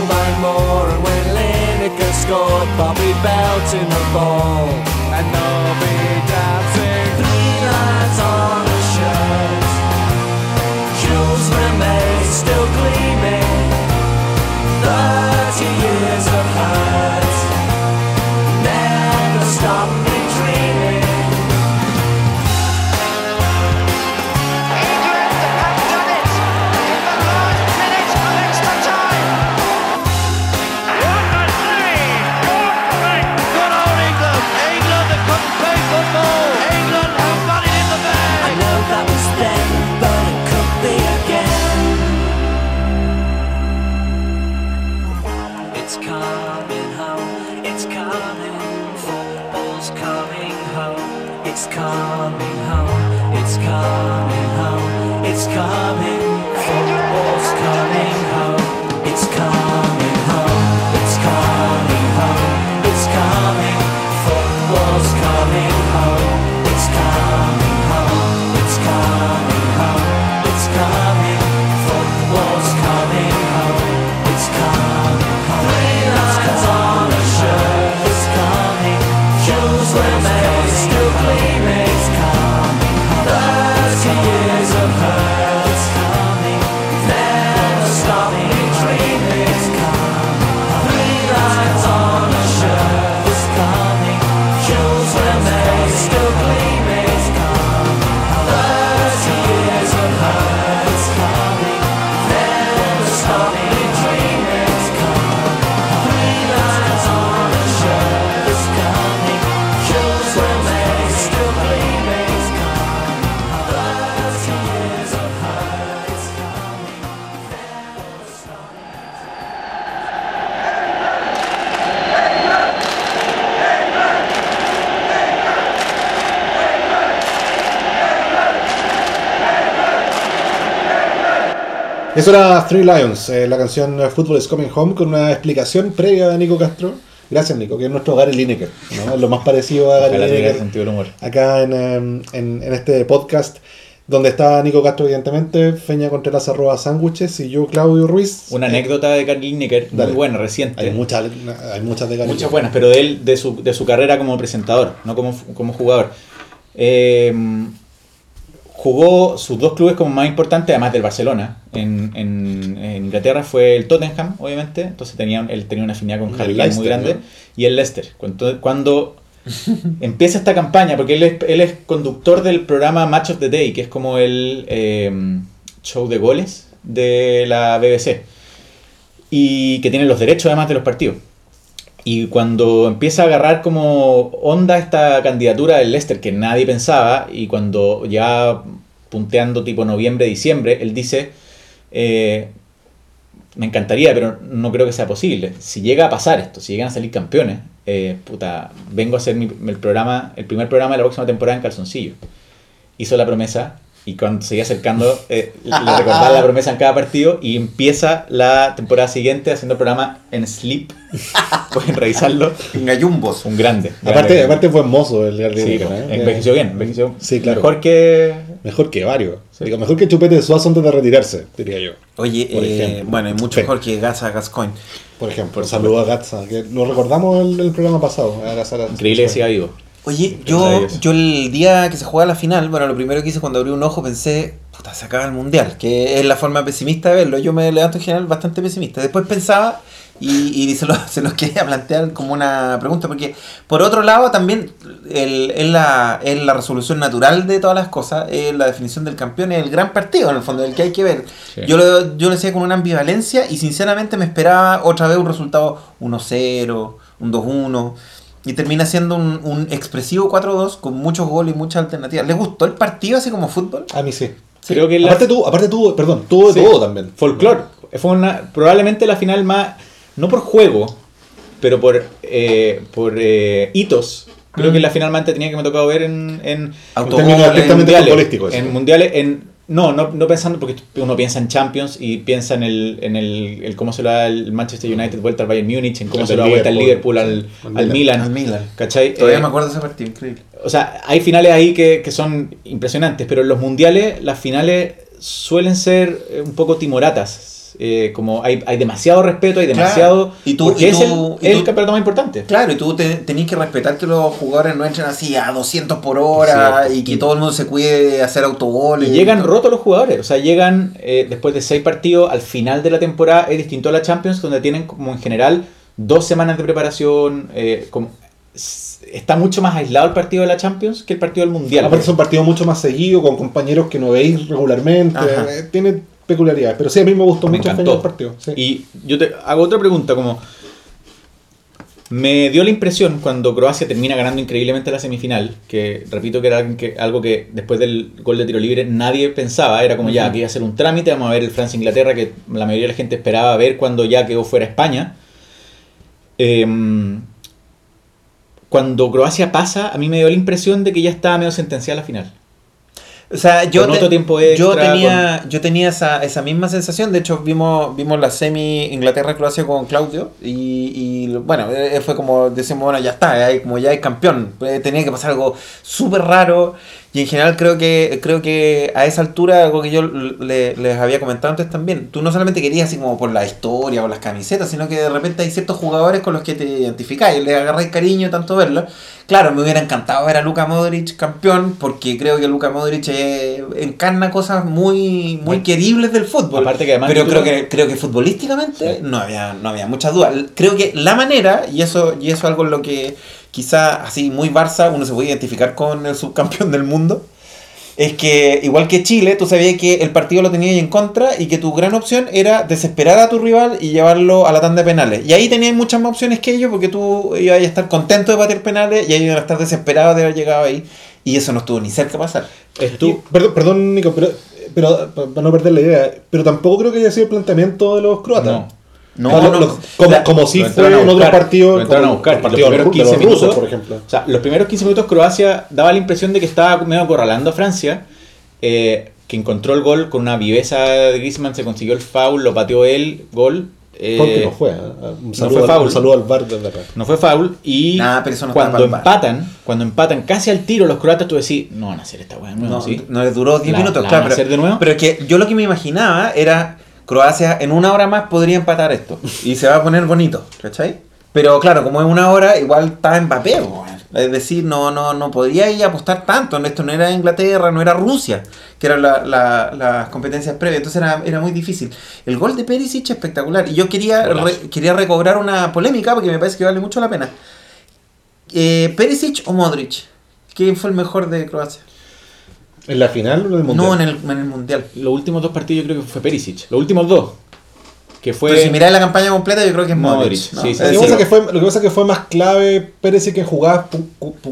by Moore And when Lineker scored Bobby belting the ball Eso era Three Lions, eh, la canción Football is Coming Home, con una explicación previa de Nico Castro. Gracias, Nico, que es nuestro Gary Lineker, ¿no? lo más parecido a Gary Lineker humor. acá en, em, en, en este podcast, donde está Nico Castro, evidentemente, Feña Contreras arroba sándwiches y yo, Claudio Ruiz. Una Eh, anécdota de Gary Lineker, muy buena, reciente. Hay muchas, hay muchas de Gary. Muchas buenas, pero de él, de su, de su carrera como presentador, no como, como jugador. Eh, jugó sus dos clubes como más importantes, además del Barcelona. En, en- en Inglaterra fue el Tottenham, obviamente, entonces tenía, él tenía una afinidad con Harry Kane muy grande. ¿no? Y el Leicester. Cuando, cuando empieza esta campaña, porque él es, él es conductor del programa Match of the Day, que es como el eh, show de goles de la BBC. Y que tiene los derechos además de los partidos. Y cuando empieza a agarrar como onda esta candidatura del Leicester que nadie pensaba, y cuando ya punteando tipo noviembre, diciembre, él dice, eh, me encantaría, pero no creo que sea posible. Si llega a pasar esto, si llegan a salir campeones, eh, puta, vengo a hacer mi- el programa, el primer programa de la próxima temporada en calzoncillo. Hizo la promesa y cuando se iba acercando eh, le recordaba la promesa en cada partido y empieza la temporada siguiente haciendo el programa en sleep. Pueden revisarlo. En gallumbos. Un grande. Aparte, grande. aparte fue hermoso el Gary Sí, ¿eh? envejeció bien, envejeció Sí, claro. mejor que Mejor que varios. Sí. Digo, mejor que Chupete de Suazo antes de retirarse, diría yo. Oye, Por eh, bueno, y mucho mejor que Gaza Gascoigne. Por ejemplo, saludo a Gatza, que lo recordamos el, el programa pasado. a Gatza- increíble que siga vivo. Oye, yo, yo el día que se juega la final, bueno, lo primero que hice cuando abrí un ojo pensé, puta, se acaba el mundial, que es la forma pesimista de verlo. Yo me levanto en general bastante pesimista. Después pensaba y, y se, lo- se quería plantear como una pregunta, porque por otro lado también el- es, la, es la resolución natural de todas las cosas, es la definición del campeón, es el gran partido en el fondo, el que hay que ver. Sí. Yo, lo, yo lo decía con una ambivalencia y sinceramente me esperaba otra vez un resultado 1-0, un 2-1. Y termina siendo un, un expresivo 4-2 con muchos goles y muchas alternativas. ¿Les gustó el partido así como fútbol? A mí sí. Creo que la- Aparte tuvo, aparte tuvo, perdón, tuvo de Sí. todo también. Folklore. Fue una, probablemente la final más, no por juego, pero por, eh, por eh, hitos. Creo Mm. que es la final más entretenida que me ha tocado ver en, en, En términos estrictamente mundiales. futbolísticos. En mundiales, en, no, no, no pensando, porque uno piensa en Champions y piensa en el, en el, el cómo se lo da el Manchester United vuelta al Bayern Múnich, en cómo El se lo da vuelta al Liverpool, al, al al Milan. Milan. Al Milan. ¿Cachai? Todavía Eh, me acuerdo de ese partido, increíble. o sea, hay finales ahí que, que son impresionantes, pero en los mundiales las finales suelen ser eh, un poco timoratas. Eh, como hay, hay demasiado respeto, hay Claro. demasiado... Y tú- porque y es tú- el, y el campeonato más importante. Claro, y tú te, tenés que respetar que los jugadores no entren así a 200 por hora Cierto. y que todo el mundo se cuide de hacer autogoles. Y llegan rotos los jugadores, o sea, llegan eh, después de seis partidos al final de la temporada, es distinto a la Champions, donde tienen como en general dos semanas de preparación, eh, como, está mucho más aislado el partido de la Champions que el partido del Mundial. Aparte son partidos mucho más seguidos, con compañeros que no veis regularmente. Ajá. tiene peculiaridades. Pero sí, a mí me gustó Me mucho encantó. el partido. sí. Y yo te hago otra pregunta, como me dio la impresión cuando Croacia termina ganando increíblemente la semifinal, que repito que era algo que, que después del gol de tiro libre nadie pensaba, era como ya, aquí iba a ser un trámite, vamos a ver el Francia-Inglaterra que la mayoría de la gente esperaba ver cuando ya quedó fuera España. Em, cuando Croacia pasa, a mí me dio la impresión de que ya estaba medio sentenciada la final. O sea, yo, Con te- otro tiempo yo extra, tenía, yo tenía esa, esa misma sensación. De hecho, vimos, vimos la semi Inglaterra-Croacia con Claudio. Y, y, bueno, eh, fue como decimos, bueno, ya está, como ya hay campeón. Eh, Tenía que pasar algo súper raro. Y en general creo que creo que a esa altura, algo que yo le- les había comentado antes también, tú no solamente querías así como por la historia o las camisetas, sino que de repente hay ciertos jugadores con los que te identificáis, le agarráis cariño tanto verlos. Claro, me hubiera encantado ver a Luka Modric campeón, porque creo que Luka Modric eh, encarna cosas muy, muy queribles del fútbol. aparte que además pero creo que, creo que futbolísticamente Sí. no había, no había muchas dudas. Creo que la manera, y eso, y eso es algo en lo que quizá así muy Barça uno se puede identificar con el subcampeón del mundo, es que igual que Chile, tú sabías que el partido lo tenías en contra y que tu gran opción era desesperar a tu rival y llevarlo a la tanda de penales. Y ahí tenías muchas más opciones que ellos porque tú ibas a estar contento de bater penales y ellos iban a estar desesperados de haber llegado ahí. Y eso no estuvo ni cerca de pasar. Estu- Y- perdón, perdón, Nico, pero, pero pa- para no perder la idea, pero tampoco creo que haya sido el planteamiento de los croatas. No. No, O sea, no, lo- no. como, La- como si lo fue entraron a en otros buscar, partidos, lo entraron a buscar, los los primeros de los 15 rusos, minutos, por ejemplo. O sea, los primeros 15 minutos Croacia daba la impresión de que estaba medio acorralando a Francia, eh, que encontró el gol con una viveza de Griezmann, se consiguió el foul, lo pateó él, gol. eh, Porque no fue. ¿eh? Un saludo, fue al- foul. un saludo al bar de verdad. No fue foul y Nah, pero eso no cuando empatan, cuando empatan casi al tiro los croatas, tú decís, no van a hacer esta weá de nuevo, No, ¿sí? no les duró 10 La- minutos, la claro. van a Pero, hacer de nuevo. pero es que yo lo que me imaginaba era Croacia en una hora más podría empatar esto. Y se va a poner bonito, ¿cachai? Pero claro, como es una hora, igual está weón. Es decir, no, no, no podría ir a apostar tanto. Esto no era Inglaterra, no era Rusia, que eran la- la- las competencias previas. Entonces era, era muy difícil. El gol de Perisic es espectacular. Y yo quería, re- quería recobrar una polémica porque me parece que vale mucho la pena. Eh, ¿Perisic o Modric? ¿Quién fue el mejor de Croacia? ¿En la final o en el mundial? No, en el, en el Mundial. Los últimos dos partidos yo creo que fue Perisic. Los últimos dos. Que fue. Pero si miráis la campaña completa, yo creo que es Modric. Modric, ¿no? sí, sí, Es Lo que, decir, pasa que fue, lo que pasa que fue más clave Pérez que jugadas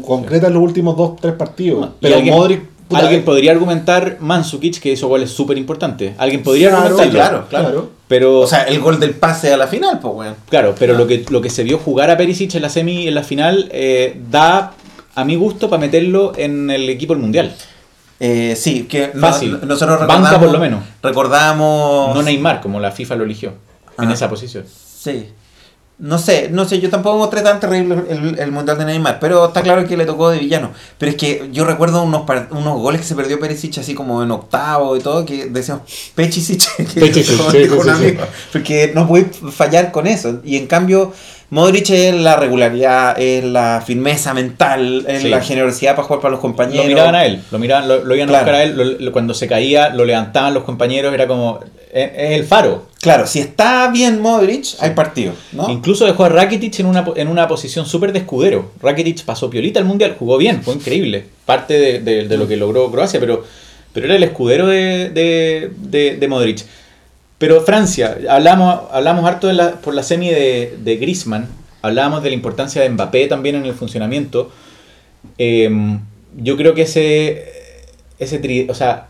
concretas en los últimos dos, tres partidos. Pero alguien, Modric. puta, alguien eh, podría argumentar Mandzukic que hizo goles súper importantes. Alguien podría Claro, argumentarlo. claro, claro. claro. Pero, O sea, el gol del pase a la final, pues, weón. claro, pero lo que, lo que se vio jugar a Perisic en la semi y en la final eh, da, a mi gusto, para meterlo en el equipo del mundial. Eh, sí, que no- nosotros Banca, recordamos. por lo menos. Recordamos. No Neymar, como la FIFA lo eligió. En Ah. esa posición. Sí. No sé, no sé, yo tampoco encontré tan terrible el, el mundial de Neymar, pero está claro que le tocó de villano. Pero es que yo recuerdo unos, unos goles que se perdió Perisic así como en octavo y todo, que decíamos Pechisic, que Pechisic, sí, sí, porque no puedes fallar con eso. Y en cambio, Modric es la regularidad, es la firmeza mental, es Sí. la generosidad para jugar para los compañeros. Lo miraban a él, lo miraban, lo, lo iban a buscar a él, lo- lo- cuando se caía, lo levantaban los compañeros, era como, es, es el faro. Claro, si está bien Modric, hay partido, ¿no? Incluso dejó a Rakitic en una, en una posición súper de escudero. Rakitic pasó piolita al mundial, jugó bien, fue increíble. Parte de, de- de lo que logró Croacia, pero, pero era el escudero de, de, de- de Modric. Pero Francia, hablamos, hablamos harto de la- por la semi de, de Griezmann, hablábamos de la importancia de Mbappé también en el funcionamiento. Eh, yo creo que ese, ese, tri- o sea,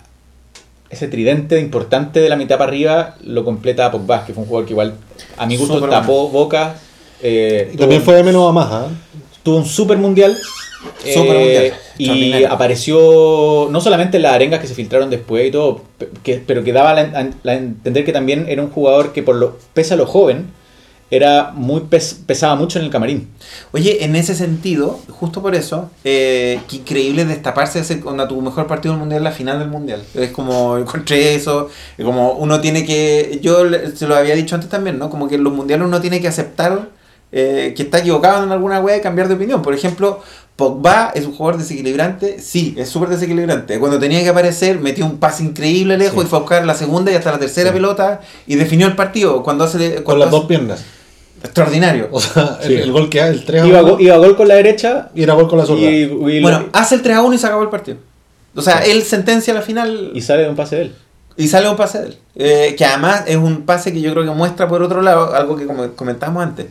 ese tridente importante de la mitad para arriba lo completa Pogba, que fue un jugador que igual a mi gusto tapó boca. eh, Y también fue de menos a más, ¿ah? tuvo un super mundial. Super eh, mundial, y apareció no solamente en las arengas que se filtraron después y todo, que- pero que daba a, la- a entender que también era un jugador que, por lo, pese a lo joven, era muy pes- pesaba mucho en el camarín. Oye, en ese sentido, justo por eso, eh, qué increíble destaparse ese, cuando tu mejor partido del mundial, la final del mundial. Es como encontré eso, es como uno tiene que, yo se lo había dicho antes también, ¿no? Como que en los mundiales uno tiene que aceptar eh, que está equivocado en alguna wea y cambiar de opinión. Por ejemplo, Pogba es un jugador desequilibrante, sí, es súper desequilibrante. Cuando tenía que aparecer, metió un pase increíble lejos Sí. y fue a buscar la segunda y hasta la tercera Sí. pelota y definió el partido. Cuando hace Con cuando las dos hace- piernas. extraordinario. O sea, Sí. el, el gol que hay, el 3 a Iba, 1, go- iba gol con la derecha y era gol con la zurda. y, y- Bueno, hace el 3 a 1 y se acabó el partido. O sea, él sentencia la final y sale de un pase de él. y sale un pase de él. Eh, que además es un pase que yo creo que muestra por otro lado algo que como comentamos antes.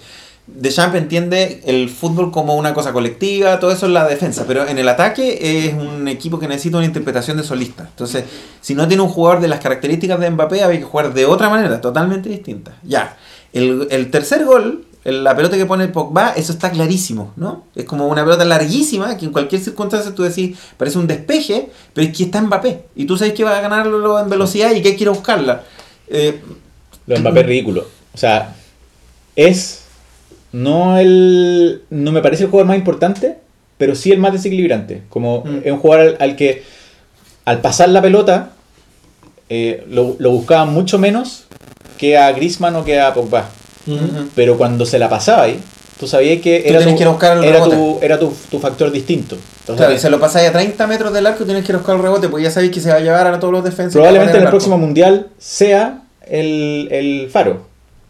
Deschamps entiende el fútbol como una cosa colectiva, todo eso es la defensa, pero en el ataque es un equipo que necesita una interpretación de solista. Entonces, si no tiene un jugador de las características de Mbappé, hay que jugar de otra manera, totalmente distinta. Ya, el, el tercer gol, la pelota que pone el Pogba, eso está clarísimo, ¿no? Es como una pelota larguísima que en cualquier circunstancia tú decís, parece un despeje, pero es que está Mbappé. Y tú sabes que va a ganarlo en velocidad y que hay buscarla. Eh, Lo Mbappé es ridículo. O sea, es no el no me parece el jugador más importante, pero sí el más desequilibrante. Como Mm. es un jugador al, al que al pasar la pelota eh, lo, lo buscaban mucho menos que a Griezmann o que a Pogba. Ujú. Pero cuando se la pasaba ahí, tú sabías que Tú era, tu, que el era, tu, era tu, tu factor distinto. Entonces, Claro, y se lo pasáis a 30 metros del arco y tienes que buscar el rebote, pues ya sabéis que se va a llevar a todos los defensas. probablemente en el arco. próximo mundial sea el, el faro.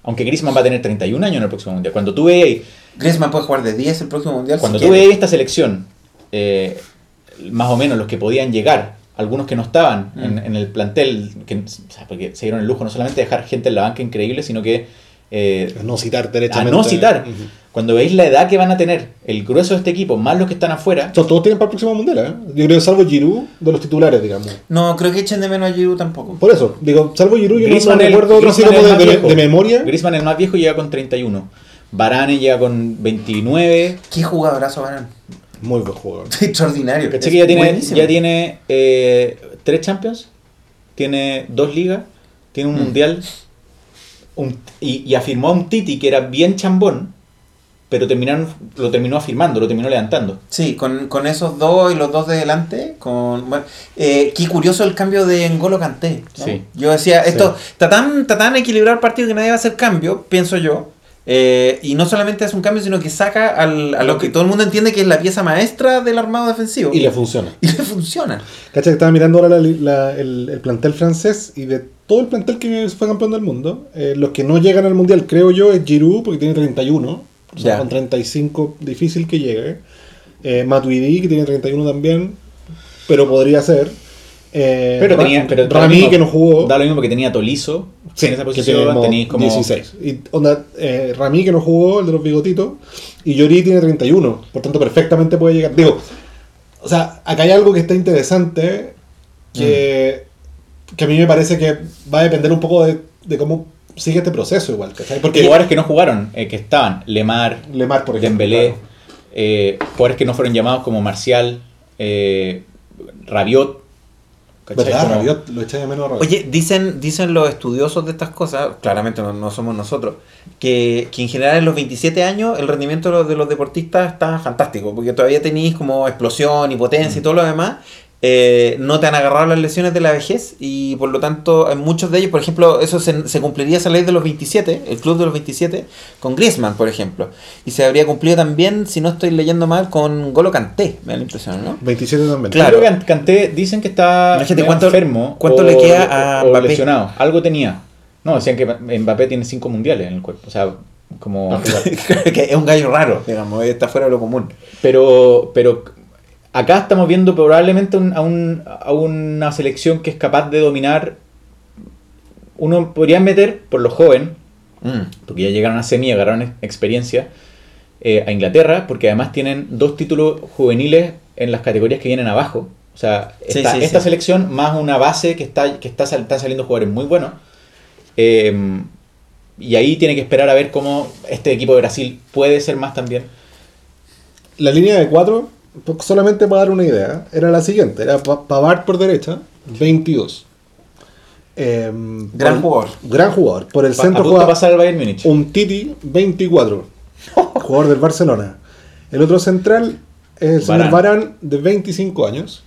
Aunque Griezmann va a tener 31 años en el próximo mundial. Cuando tú veis Griezmann puede jugar de 10 el próximo mundial. Cuando si tú quiere. veías esta selección, eh, más o menos los que podían llegar, algunos que no estaban Mm. en, en el plantel, que, o sea, porque se dieron el lujo no solamente de dejar gente en la banca increíble, sino que eh, A no citar a derechamente. no citar. Cuando veis la edad que van a tener el grueso de este equipo, más los que están afuera, Entonces, todos tienen para el próximo mundial, ¿eh? Yo creo que salvo Giroud de los titulares, digamos. No, creo que echen de menos a Giroud tampoco. Por eso, digo, salvo Giroud, yo no- no, Griezmann el- recuerdo otro así Griezmann como de, más de- viejo. de memoria. Griezmann el más viejo llega con 31. Varane llega con 29. Qué jugadorazo Varane. Muy buen jugador. Extraordinario. ¿Caché Es que ya tiene, buenísimo. ya tiene eh, tres Champions? tiene dos ligas, tiene un Mm. mundial un- y, y afirmó a un Titi que era bien chambón, pero terminaron, lo terminó afirmando, lo terminó levantando. Sí, con, con esos dos y los dos de delante, con bueno, eh, qué curioso el cambio de Ngolo Kanté. ¿no? Sí. Yo decía, Sí. esto está tan, está tan equilibrado el partido que nadie va a hacer cambio, pienso yo. Eh, y no solamente es un cambio, sino que saca al, a lo que todo el mundo entiende que es la pieza maestra del armado defensivo. Y le funciona. Y le funciona. ¿Cachai? que Estaba mirando ahora la- la- el, el plantel francés y de todo el plantel que fue campeón del mundo, eh, los que no llegan al mundial, creo yo, es Giroud, porque tiene 31. O sea, con 35 difícil que llegue. Eh, Matuidi, que tiene 31 también, pero podría ser. Eh, Pero tenía. Pero Rami, mismo- que no jugó. Da lo mismo porque tenía Tolizo. Sí, en esa posición tenéis como. 16. Y onda, eh, Rami, que no jugó, el de los bigotitos. Y Yori tiene 31. Por tanto, perfectamente puede llegar. Digo, o sea, acá hay algo que está interesante. Que, que a mí me parece que va a depender un poco de, de cómo sigue este proceso, igual. ¿cachai? Porque jugadores que no jugaron, eh, que estaban, Lemar, Lemar, por ejemplo. Dembélé, claro. jugadores que no fueron llamados como Marcial, Rabiot. Lo de menos a Rabiot. Oye, dicen, dicen los estudiosos de estas cosas, claramente no, no somos nosotros, que, que en general en los 27 años el rendimiento de los, de los deportistas está fantástico, porque todavía tenéis como explosión y potencia y todo lo demás. Eh, no te han agarrado las lesiones de la vejez y por lo tanto en muchos de ellos, por ejemplo, eso se, se cumpliría esa ley de los 27, el club de los 27, con Griezmann, por ejemplo. Y se habría cumplido también, si no estoy leyendo mal, con Golo Kanté, me da la impresión, ¿no? 27 también. Claro. Creo que Kanté dicen que está cuánto- enfermo. cuánto o- le queda a o Mbappé. lesionado. Algo tenía. No, decían que Mbappé tiene cinco mundiales en el cuerpo. O sea, como. Que es un gallo raro, digamos, está fuera de lo común. Pero, pero acá estamos viendo probablemente un- a, un- a una selección que es capaz de dominar. Uno podría meter, por lo joven, Mm. porque ya llegaron a semi, agarraron ex- experiencia, eh, a Inglaterra, porque además tienen dos títulos juveniles en las categorías que vienen abajo. O sea, Sí, esta, sí, esta sí. selección más una base que está, que está sal- están saliendo jugadores muy buenos. Eh, y ahí tiene que esperar a ver cómo este equipo de Brasil puede ser más también. La línea de 4, solamente para dar una idea, era la siguiente. Era Pa- Pavard por derecha, 22. Em, Gran por- jugador. Gran jugador. Por el Pa- centro juega pasar al Bayern Múnich. un Titi, 24. jugador del Barcelona. El otro central es el señor. Barán, de 25 años.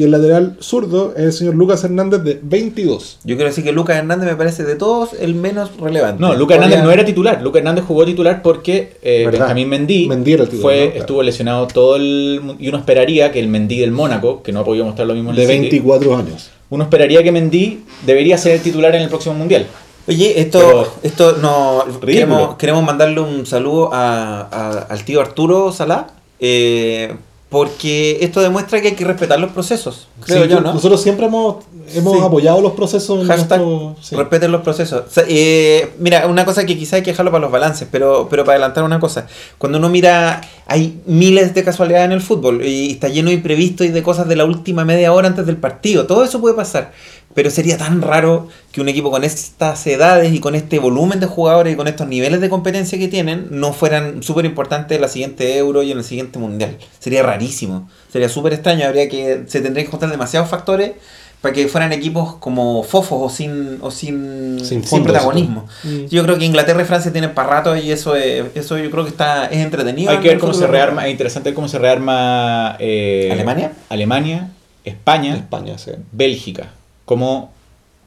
Y el lateral zurdo es el señor Lucas Hernández, de 22. Yo quiero decir que Lucas Hernández me parece de todos el menos relevante. No, Lucas Hernández no era titular. Lucas Hernández jugó titular porque eh. Benjamín Mendy, Mendy era el titular, fue, ¿no? Claro. estuvo lesionado todo el y uno esperaría que el Mendy del Mónaco, que no ha podido mostrar lo mismo en De el City, 24 años. uno esperaría que Mendy debería ser el titular en el próximo mundial. Oye, esto, Pero- esto no. Queremos, queremos mandarle un saludo a, a- al tío Arturo Salá. eh, porque esto demuestra que hay que respetar los procesos. Creo Sí, yo, ¿no? Nosotros siempre hemos, hemos Sí. apoyado los procesos en Hashtag nuestro- sí. respeten los procesos. O sea, eh, mira, una cosa que quizá hay que dejarlo para los balances, pero, pero para adelantar una cosa. Cuando uno mira, hay miles de casualidades en el fútbol y está lleno de imprevistos y de cosas de la última media hora antes del partido. Todo eso puede pasar. Pero sería tan raro que un equipo con estas edades y con este volumen de jugadores y con estos niveles de competencia que tienen no fueran súper importantes en la siguiente Euro y en el siguiente Mundial. Sería rarísimo. Sería súper extraño. Habría que, se tendrían que juntar demasiados factores para que fueran equipos como fofos o sin, o sin, Sin sin, fondo, protagonismo. Mm. Yo creo que Inglaterra y Francia tienen para rato y eso es, eso yo creo que está es entretenido. Hay que ver cómo se rearma, es interesante cómo se rearma eh, ¿Alemania? Alemania, España, España, sí. Bélgica. Como,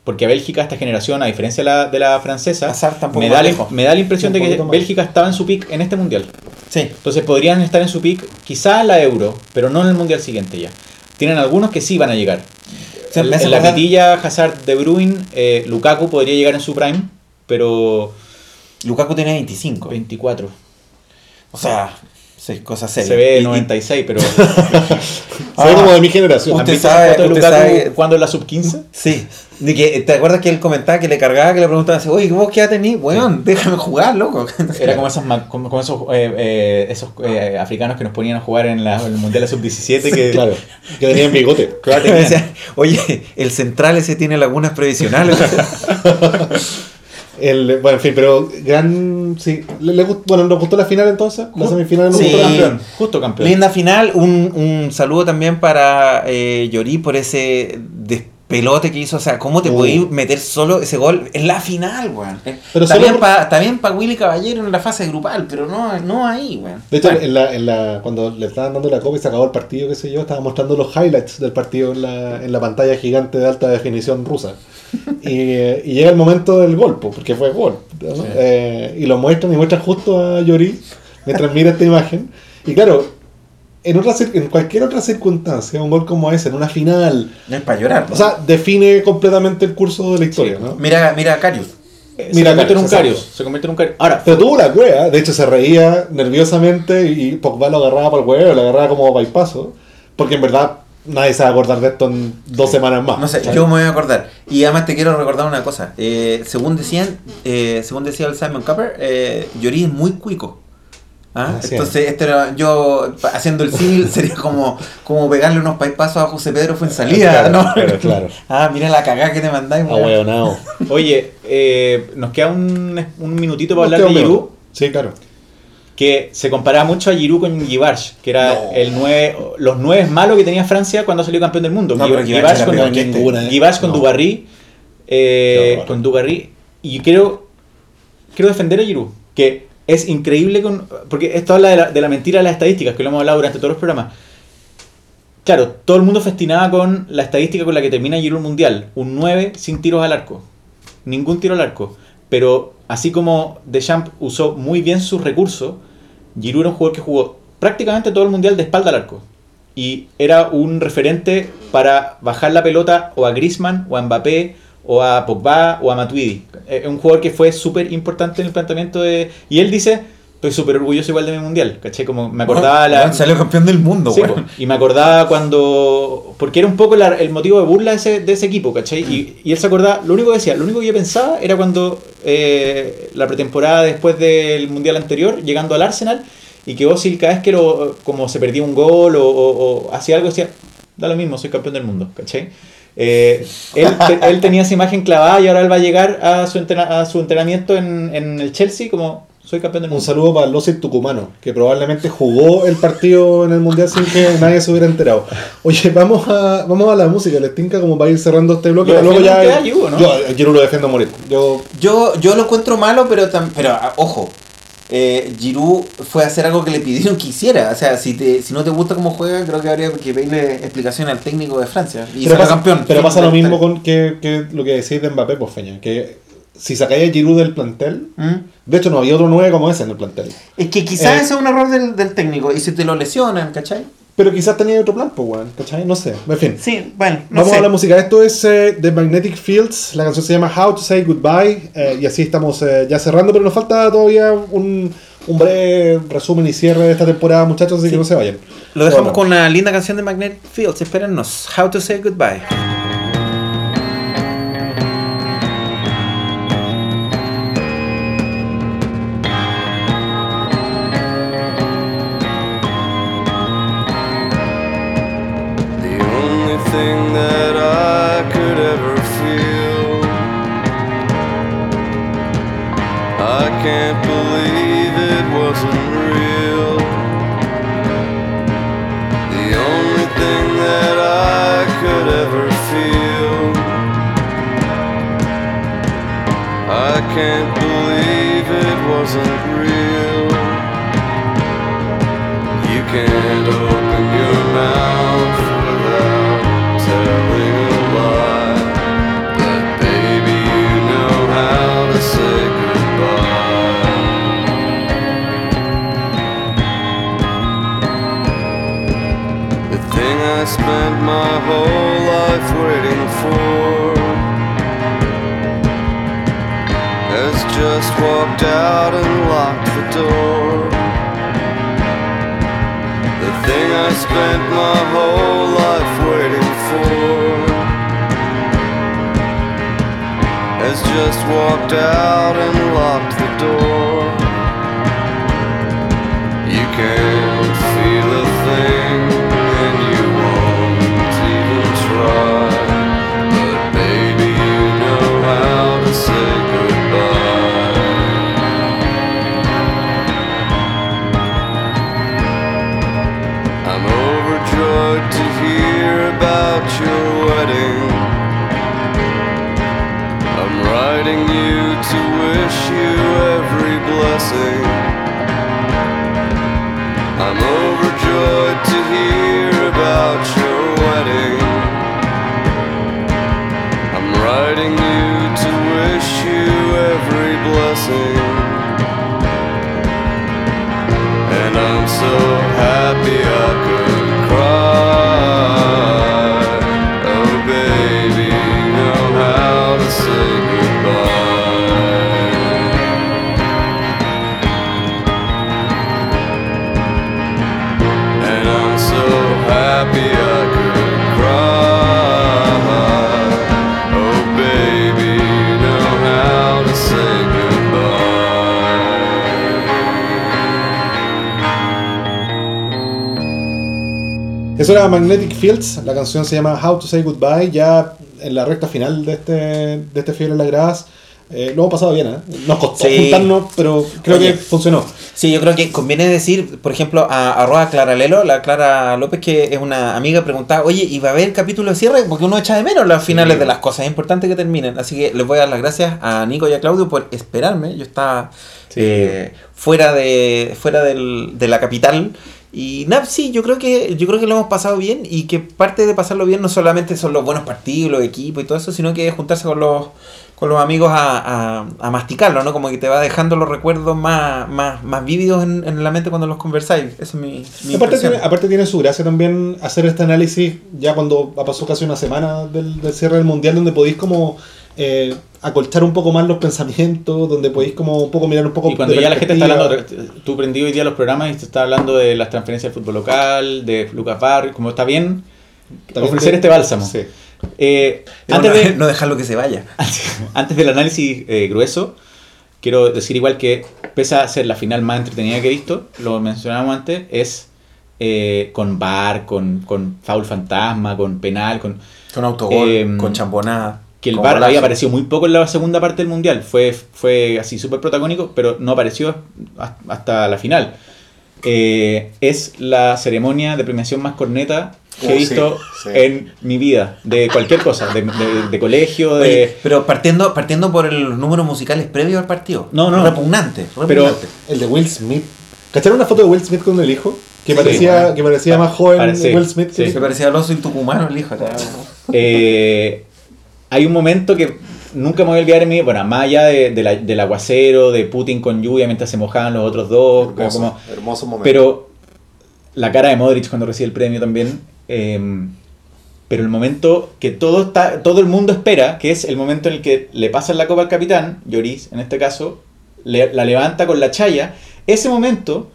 porque a Bélgica esta generación, a diferencia de la, de la francesa, me da, la, lejos. me da la impresión de que más. Bélgica estaba en su pick en este mundial. Sí. Entonces podrían estar en su pick quizá en la Euro, pero no en el mundial siguiente ya. Tienen algunos que sí van a llegar. En- la pitilla Hazard de Bruin, eh, Lukaku podría llegar en su prime, pero Lukaku tiene 25. 24. O sea, sí, cosa seria. Se ve Y- y- 96, pero ve como de mi generación. Usted ¿Han visto sabe- usted Lukaku cuando en la sub 15? Sí. De que, ¿Te acuerdas que él comentaba que le cargaba, que le preguntaban así, oye, ¿vos qué edad tenés? Weón, déjame jugar, loco. Era como esos, como, esos, eh, eh, esos eh, africanos que nos ponían a jugar en, la, en el Mundial de Sub-17 que Claro, que tenían bigote. Claro, oye, el central ese tiene lagunas previsionales. El, bueno, en fin, pero gran. Sí, le, le bueno, nos gustó la final entonces. La semifinal nos Sí. gustó. Campeón. Justo campeón. Linda final, un, un saludo también para eh, Yori por ese pelote que hizo, o sea, ¿cómo te Uh. podías meter solo ese gol en la final, weón? Pero está, bien por- pa- para Willy Caballero en la fase grupal, pero no, no ahí, weón. De hecho, Bueno, en la, en la, cuando le estaban dando la copa y se acabó el partido, qué sé yo, estaba mostrando los highlights del partido en la, en la pantalla gigante de alta definición rusa. Y, eh, y llega el momento del gol, po, porque fue gol. ¿no? Eh, y lo muestran y muestran justo a Yori mientras mira esta imagen. Y claro, en, otra, cir- en cualquier otra circunstancia, un gol como ese, en una final, no es para llorar. o sea, define completamente el curso de la historia, ¿no? mira, mira a Karius. Se Mira, convierte en un Karius, Carius. Se convierte en un Carius. Ahora, Pero tuvo la cueva, de hecho se reía nerviosamente y Pogba lo agarraba para el huevo, lo agarraba como bypasso, porque en verdad nadie se va a acordar de esto en dos semanas más. No sé, yo me voy a acordar. Y además te quiero recordar una cosa. Eh, según decían, eh, según decía el Simon Copper, eh, es muy cuico. ¿Ah? Es. Entonces, este era, yo haciendo el símil sería como, como pegarle unos pasos a José Pedro fue en salida, Claro, ¿no? claro, claro. Ah, mira la cagada que te mandáis. Ahueonao. oye, eh, nos queda un, un minutito para Nos hablar de Giroud. Sí, claro. que se comparaba mucho a Giroud con Givarch, que era No. el nueve, los nueve malos que tenía Francia cuando salió campeón del mundo. No, pero Giv- Givarch con, este. ¿eh? Con No. Dubarry, eh, con Dubarry, y quiero, quiero defender a Giroud, que es increíble con, porque esto habla de la, de la mentira de las estadísticas, que lo hemos hablado durante todos los programas. Claro, todo el mundo festinaba con la estadística con la que termina el Mundial, un 9 sin tiros al arco, ningún tiro al arco, pero así como Deschamps usó muy bien sus recursos, Giroud era un jugador que jugó prácticamente todo el mundial de espalda al arco. Y era un referente para bajar la pelota o a Griezmann, o a Mbappé, o a Pogba, o a Matuidi. Es un jugador que fue súper importante en el planteamiento de... Y él dice, estoy súper orgulloso igual de mi mundial, ¿caché? Como me acordaba la... Weón, Salió campeón del mundo, Sí, po. y me acordaba cuando. Porque era un poco la- el motivo de burla de ese, de ese equipo, ¿cachai? Y, y él se acordaba. Lo único que decía, lo único que yo pensaba era cuando eh, la pretemporada después del mundial anterior, llegando al Arsenal, y que Osil cada vez que lo, como se perdía un gol o, o- o hacía algo, decía, da lo mismo, soy campeón del mundo, ¿cachai? Eh, él, te- él tenía esa imagen clavada y ahora él va a llegar a su, entrena- a su entrenamiento en, en el Chelsea como soy campeón del Un mundo. saludo para Losit Tucumano, que probablemente jugó el partido en el Mundial sin que nadie se hubiera enterado. Oye, vamos a, vamos a la música, les tinca como para ir cerrando este bloque. Lo Luego ya. Yo lo defiendo a morir. Yo, Yo, yo lo encuentro malo, pero, tam- pero ah, ojo. Eh, Giroud fue a hacer algo que le pidieron que hiciera. O sea, si, te, si no te gusta cómo juega, creo que habría que pedirle explicación al técnico de Francia. Y pero pasa, campeón. pero pasa lo la mismo con que, que lo que decís de Mbappé, pues Feña, que si sacáis a Giroud del plantel, ¿Mm? de hecho no había otro 9 como ese en el plantel. Es que quizás Eh, ese es un error del, del técnico. Y si te lo lesionan, ¿cachai? Pero quizás tenía otro plan, pues, weón, ¿cachai? No sé, en fin. Sí, bueno, no Vamos sé. a la música. Esto es eh, The Magnetic Fields. La canción se llama How to Say Goodbye. eh, y así estamos eh, ya cerrando, pero nos falta todavía un, un breve resumen y cierre de esta temporada, muchachos, así que no se vayan. Lo dejamos Bueno. con una linda canción de Magnetic Fields. Espérennos. How to Say Goodbye. Can't believe it wasn't real. You can't open your mouth without telling a lie. But baby, you know how to say goodbye. The thing I spent my whole life waiting for just walked out and locked the door. The thing I spent my whole life waiting for has just walked out and locked the door. You can't era Magnetic Fields, la canción se llama How to Say Goodbye, ya en la recta final de este, de este Fiebre en las Gradas. Eh, lo hemos pasado bien, ¿eh? Nos costó Sí. juntarnos, pero creo Oye. que funcionó. Sí, yo creo que conviene decir, por ejemplo, a arroba Clara Lelo, la Clara López, que es una amiga, preguntaba, oye, ¿y va a haber capítulo de cierre? Porque uno echa de menos las finales de las cosas, es importante que terminen. Así que les voy a dar las gracias a Nico y a Claudio por esperarme. Yo estaba Sí. eh, fuera de fuera del- de la capital. Y nada, sí, yo creo que yo creo que lo hemos pasado bien y que parte de pasarlo bien no solamente son los buenos partidos, los equipos y todo eso, sino que juntarse con los con los amigos a, a, a masticarlo, ¿no? Como que te va dejando los recuerdos más, más, más vívidos en, en la mente cuando los conversáis. Esa es mi, mi aparte, tiene, aparte tiene su gracia también hacer este análisis ya cuando pasado casi una semana del, del cierre del mundial donde podéis como eh, acolchar un poco más los pensamientos, donde podéis como un poco mirar un poco Y cuando de ya la gente está hablando, tú prendí hoy día los programas y te está hablando de las transferencias del fútbol local, de Lucas Barrio, como está bien También ofrecer te- este bálsamo. Sí. Eh, No, antes, no, de, no dejarlo que se vaya. antes del análisis eh, grueso, quiero decir igual que, pese a ser la final más entretenida que he visto, lo mencionamos antes, es eh, con bar, con, con foul fantasma, con penal, con Con autogol, Eh, con champonada. Que el VAR había aparecido muy poco en la segunda parte del mundial. Fue, fue así súper protagónico, pero no apareció has- hasta la final. Eh, es la ceremonia de premiación más corneta que he Oh, sí, visto sí. en mi vida, de cualquier cosa, de, de- de colegio, de... Oye, pero partiendo, partiendo por el- los números musicales previos al partido. No, no. Repugnante. Pero- repugnante. El de Will Smith. ¿Cacharon una foto de Will Smith con el hijo? Que Sí, parecía, bueno. que parecía Pa- más joven parece- Will Smith que parecía al oso y tucumano el hijo. Eh, hay un momento que nunca me voy a olvidar en mi bueno, más allá de, de la- del aguacero, de Putin con lluvia mientras se mojaban los otros dos, Hermoso, como- hermoso momento. Pero la cara de Modric cuando recibe el premio también. eh, pero el momento que todo está todo el mundo espera, que es el momento en el que le pasan la copa al capitán, Lloris en este caso, le- la levanta con la chaya. Ese momento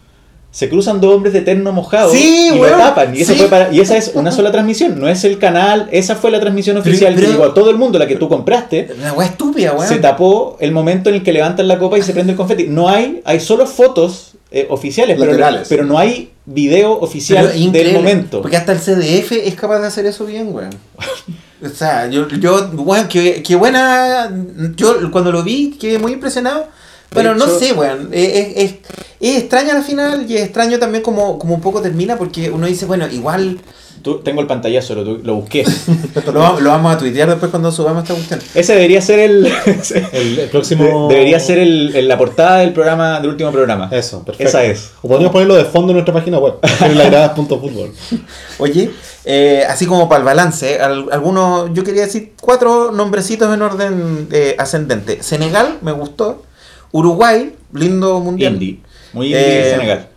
se cruzan dos hombres de terno mojado Sí, y lo tapan. Y, eso sí. fue para- y esa es una sola transmisión, no es el canal, esa fue la transmisión Pero- oficial pero- que llegó a todo el mundo, la que tú compraste. Una weá estúpida, weón. Se tapó el momento en el que levantan la copa y se prende el confeti. No hay, hay solo fotos eh, oficiales, pero, pero no hay video oficial Pero del momento. Porque hasta el CDF es capaz de hacer eso bien, weón. O sea, yo, yo weón, qué, qué buena. Yo cuando lo vi quedé muy impresionado. Pero no sé, weón. Es, es, es- es extraña al final y es extraño también como, como un poco termina porque uno dice, bueno, igual Tú- tengo el pantallazo, lo, lo busqué. lo, va- lo vamos a tuitear después cuando subamos esta cuestión. Ese debería ser el. El, el próximo. debería ser el, el- la portada del programa, del último programa. Eso, perfecto. Esa es. O podríamos ponerlo de fondo en nuestra página web. lagradas.fútbol. Oye, eh, así como para el balance, al- algunos, yo quería decir cuatro nombrecitos en orden eh, ascendente. Senegal, me gustó. Uruguay, lindo mundial. Indie. Muy indie Eh, Senegal.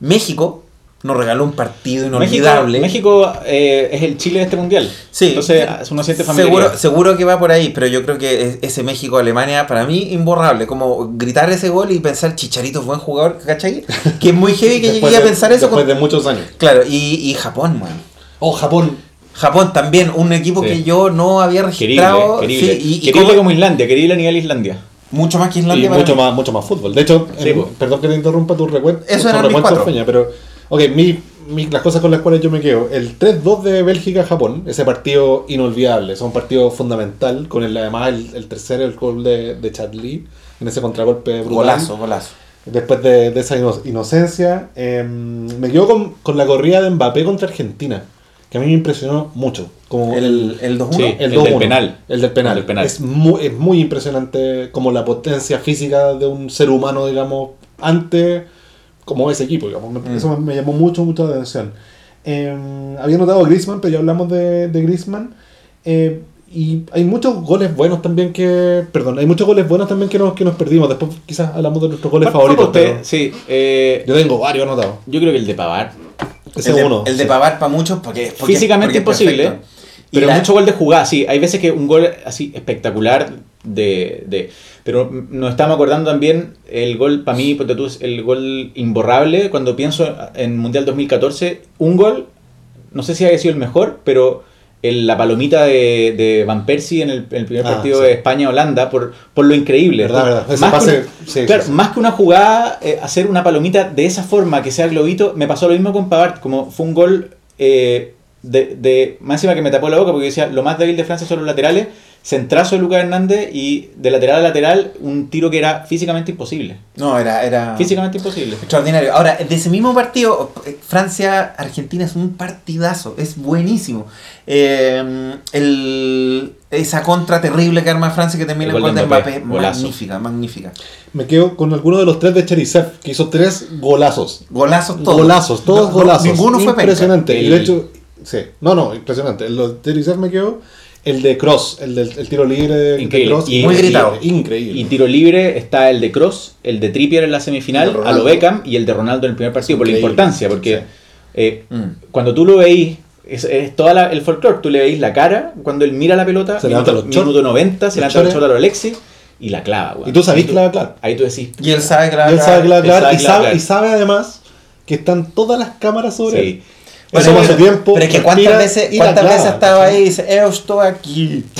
México, nos regaló un partido inolvidable. México eh, es el Chile de este mundial. Sí. Entonces uno siente familiaridad. Seguro, seguro que va por ahí, pero yo creo que es- ese México-Alemania, para mí, imborrable. Como gritar ese gol y pensar, Chicharito es buen jugador, ¿cachai? Que es muy heavy que llegué a de- pensar eso. Después con- de muchos años. Claro, y, y Japón, weón. Oh, Japón. Japón también, un equipo Sí. que yo no había Querible, registrado. querible. sí, y, y Querible como- como Islandia, querible a nivel Islandia. Mucho más que Y Islandia. para mucho mí. más, mucho más fútbol. De hecho, Sí, en- po. perdón que te interrumpa tu recuerdo. Eso mis recuento, cuatro. Feña, pero, ok, mi, mi- las cosas con las cuales yo me quedo. El 3-2 de Bélgica-Japón, ese partido inolvidable, es un partido fundamental, con el, además el, el tercero, el gol de, de Chad Lee, en ese contragolpe brutal. Golazo, golazo. Después de, de esa ino- inocencia, eh, me quedo con, con la corrida de Mbappé contra Argentina, que a mí me impresionó mucho. Como El, el 2-1. Sí. el, el 2-1. del penal. El del penal. El del penal. Es, muy, es muy impresionante como la potencia física de un ser humano, digamos, ante como ese equipo, digamos. Mm. Eso me, llamó mucho, mucho la atención. Eh, había notado Griezmann, pero ya hablamos de, de Griezmann. Eh, y hay muchos goles buenos también que... Perdón, hay muchos goles buenos también que nos, que nos perdimos. Después quizás hablamos de nuestros goles ¿Cuál- favoritos. pero? Sí, eh, yo tengo varios anotados. yo creo que el de Pavar. Ese el de, uno. el de sí. Pavard para muchos porque, porque- Físicamente porque es imposible, perfecto. Pero la- mucho gol de jugada, sí. Hay veces que un gol así espectacular de... de pero nos estamos acordando también el gol, para mí, el gol imborrable, cuando pienso en Mundial 2014, un gol, no sé si haya sido el mejor, pero el- la palomita de, de Van Persie en el, en el primer Ah, partido sí. de España-Holanda, por, por lo increíble. Verdad, verdad. Ese Más, pase- que sí, claro, sí, más que una jugada, eh, hacer una palomita de esa forma, que sea globito, me pasó lo mismo con Pavard, como fue un gol eh, de, de, más encima que me tapó la boca porque decía, lo más débil de Francia son los laterales, centrazo de Lucas Hernández y de lateral a lateral un tiro que era físicamente imposible. No, era, era Físicamente imposible. extraordinario. Ahora, de ese mismo partido, eh, Francia-Argentina es un partidazo, es buenísimo. Eh, el, esa contra terrible que arma Francia que termina El en gol de Mbappé, Mbappé, golazo. magnífica, magnífica. Me quedo con alguno de los tres de Cherisev, que hizo tres golazos. Golazos todos. Golazos, todos No, no, golazos. ninguno fue penca. Impresionante. Y de hecho, sí. No, no, impresionante. De Cherisev me quedó. El de Cross, el del el tiro libre de, Increíble. Cross. Y- Muy gritado. Increíble. Y tiro libre está el de Cross, el de Trippier en la semifinal, de a lo Beckham y el de Ronaldo en el primer partido, por la importancia, porque Sí. eh, Mm. cuando tú lo veís, es, es toda la- el folclore, tú le veís la cara, cuando él mira la pelota, Se minuto, levanta los minuto 90, se los levanta el chores. short a lo Alexis y la clava. weón. Y tú sabés a clavar. Ahí tú decís, Y él sabe que la Y él sabe clavar, y sabe, clavar. y sabe además que están todas las cámaras sobre sí. él. Pero- tiempo. Es que cuántas veces, cuántas veces estaba ahí y dice, yo estoy aquí.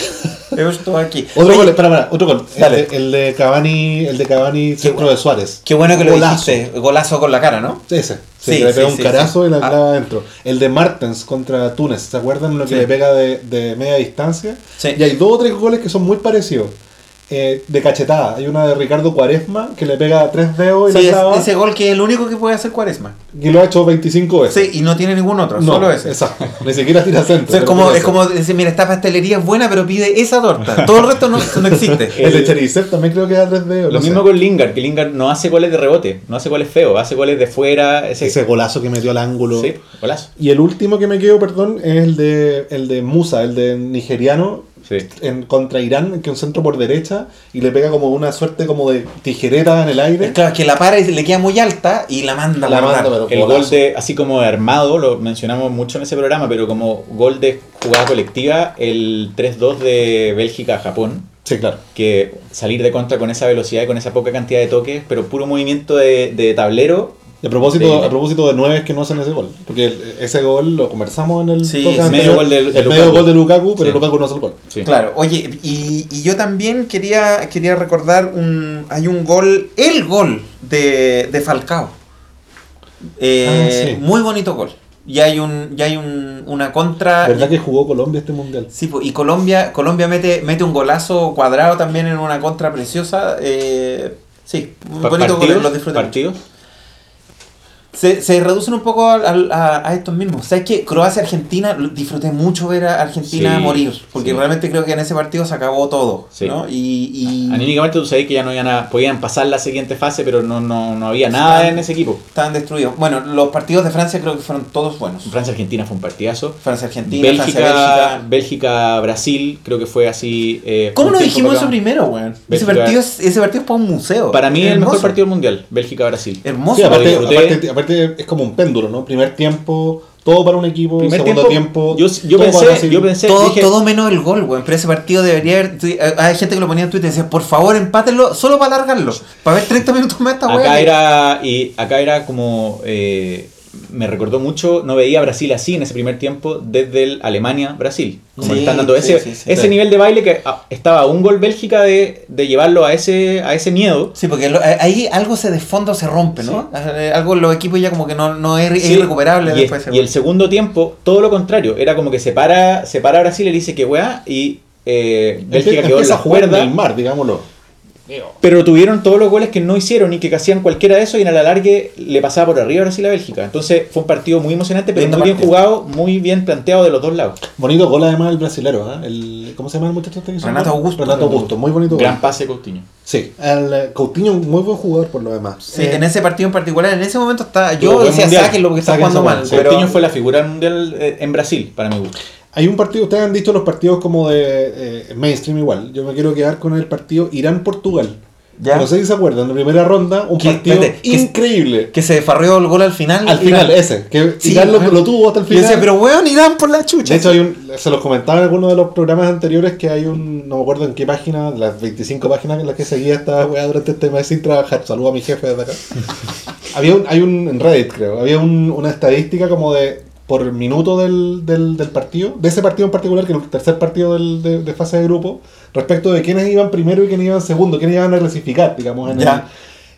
Yo estoy aquí. Otro gol, espera, espera, otro gol. El de, el de Cavani, el de Cavani centro de Suárez. Qué bueno que lo dijiste. Golazo con la cara, ¿no? Ese. Sí, le pega un carazo y la Ah. clava adentro. El de Martens contra Túnez, ¿se acuerdan lo que le pega de, de media distancia? Sí. Y hay dos o tres goles que son muy parecidos. Eh, de cachetada. Hay una de Ricardo Cuaresma que le pega a tres dedos y Sí, la es- clava. ese gol que es el único que puede hacer Cuaresma. Y lo ha hecho 25 veces. Sí, y no tiene ningún otro, No, solo ese. Exacto. Ni siquiera tira centro. O sea, es como, es como decir, mira, esta pastelería es buena, pero pide esa torta. Todo el resto no, no existe. El de Cherisev también creo que da tres dedos. Lo mismo sé. con Lingard, que Lingard no hace goles de rebote, no hace goles feos, hace goles de fuera, ese, Ese golazo que metió al ángulo. sí, golazo. Y el último que me quedo, perdón, es el de, el de Musa, el de nigeriano, Sí. en, contra Irán, que es un centro por derecha, y le pega como una suerte como de tijereta en el aire. Es claro, es que la para y le queda muy alta y la manda La manda, pero El golazo. gol de, así como de armado, lo mencionamos mucho en ese programa, pero como gol de jugada colectiva, el 3-2 de Bélgica a Japón, Sí, claro. que salir de contra con esa velocidad y con esa poca cantidad de toques, pero puro movimiento de, de tablero. Y a propósito, Sí. a propósito de nueve que no hacen ese gol. Porque ese gol lo conversamos en el Sí, medio gol de- el medio gol de Lukaku, pero Sí. Lukaku no hace el gol. Sí. Claro, oye, y, y yo también quería, quería recordar un. Hay un gol, el gol de, de Falcao. Eh, Ah, sí. Muy bonito gol. Y hay un, y hay un, una contra. ¿Verdad que jugó Colombia este mundial? Sí, y Colombia, Colombia mete, mete un golazo cuadrado también en una contra preciosa. Eh, sí, un bonito gol, partidos, los disfruté mucho. partidos. Se, se reducen un poco al- al- a, a estos mismos. ¿Sabes qué? Croacia-Argentina, lo- disfruté mucho ver a Argentina Sí, morir. Porque sí. realmente creo que en ese partido se acabó todo. Sí. ¿no? Y, y Anímicamente tú sabías que ya no iban a, podían pasar la siguiente fase, pero no, no, no había nada en ese equipo. estaban destruidos. Bueno, los partidos de Francia creo que fueron todos buenos. Francia-Argentina fue un partidazo. Francia-Argentina, Bélgica, Francia-Bélgica. Bélgica-Brasil, creo que fue así. eh, ¿Cómo no dijimos eso primero, weón? Ese Bélgica- partido, es, ese partido es para un museo. Para mí, el Hermoso. mejor partido del mundial, Bélgica-Brasil. Hermoso. Sí, aparte, disfruté. aparte, aparte es como un péndulo, ¿no? Primer tiempo, todo para un equipo, Primer segundo tiempo, yo, yo todo pensé, yo pensé, todo, dije, todo menos el gol, weón. Pero ese partido debería haber. eh, Hay gente que lo ponía en Twitter y decía, por favor, empátenlo solo para alargarlo. Para ver 30 minutos más esta weá. acá era, y acá era como, eh, me recordó mucho, no veía a Brasil así en ese primer tiempo desde el Alemania-Brasil. Como Sí, están dando ese, sí, sí. ese Sí. nivel de baile que ah, estaba a un gol Bélgica de, de llevarlo a ese, a ese miedo. Sí, porque lo- eh, ahí algo se desfonda o se rompe, ¿no? Algo en los equipos ya como que no, no es, es irrecuperable y, después. y el segundo tiempo, todo lo contrario, era como que se para, se para Brasil y le dice que weá, y eh, Bélgica quedó en empieza la cuerda. el mar, digámoslo. Pero tuvieron todos los goles que no hicieron y que hacían cualquiera de eso y en el alargue le pasaba por arriba a Brasil a Bélgica. Entonces fue un partido muy emocionante, pero muy bien partido. jugado, muy bien planteado de los dos lados. Bonito gol además el brasilero, ¿ah? el ¿Cómo se llama el muchacho este Renato gol? Augusto. Renato Augusto, muy bonito gol. Gran pase Coutinho. Sí, el eh, Coutinho, muy buen jugador por lo demás. Sí, Eh, en ese partido en particular, en ese momento está. Yo decía, sáquenlo porque está jugando mal. Pero, Coutinho fue la figura del mundial eh, en Brasil, para mi gusto. Hay un partido, ustedes han dicho los partidos como de eh, mainstream igual. Yo me quiero quedar con el partido Irán-Portugal. ¿Ya? No sé si se acuerdan, la primera ronda, un partido Espérate, ¿qué es- increíble. que se farreó el gol al final. Al final, Irán. ese, que Sí, Irán lo, tuvo hasta el Yo final. decía, pero weón, Irán por la chucha. De hecho, hay un, se los comentaba en alguno de los programas anteriores que hay un, no me acuerdo en qué página, las 25 páginas en las que seguía esta weá durante este mes sin trabajar. Saludo a mi jefe desde acá. había un, hay un, en Reddit creo, había un- una estadística como de por minuto del, del, del partido, de ese partido en particular, que es el tercer partido del- de, de fase de grupo, respecto de quiénes iban primero y quiénes iban segundo, quiénes iban a clasificar, digamos, en Ya.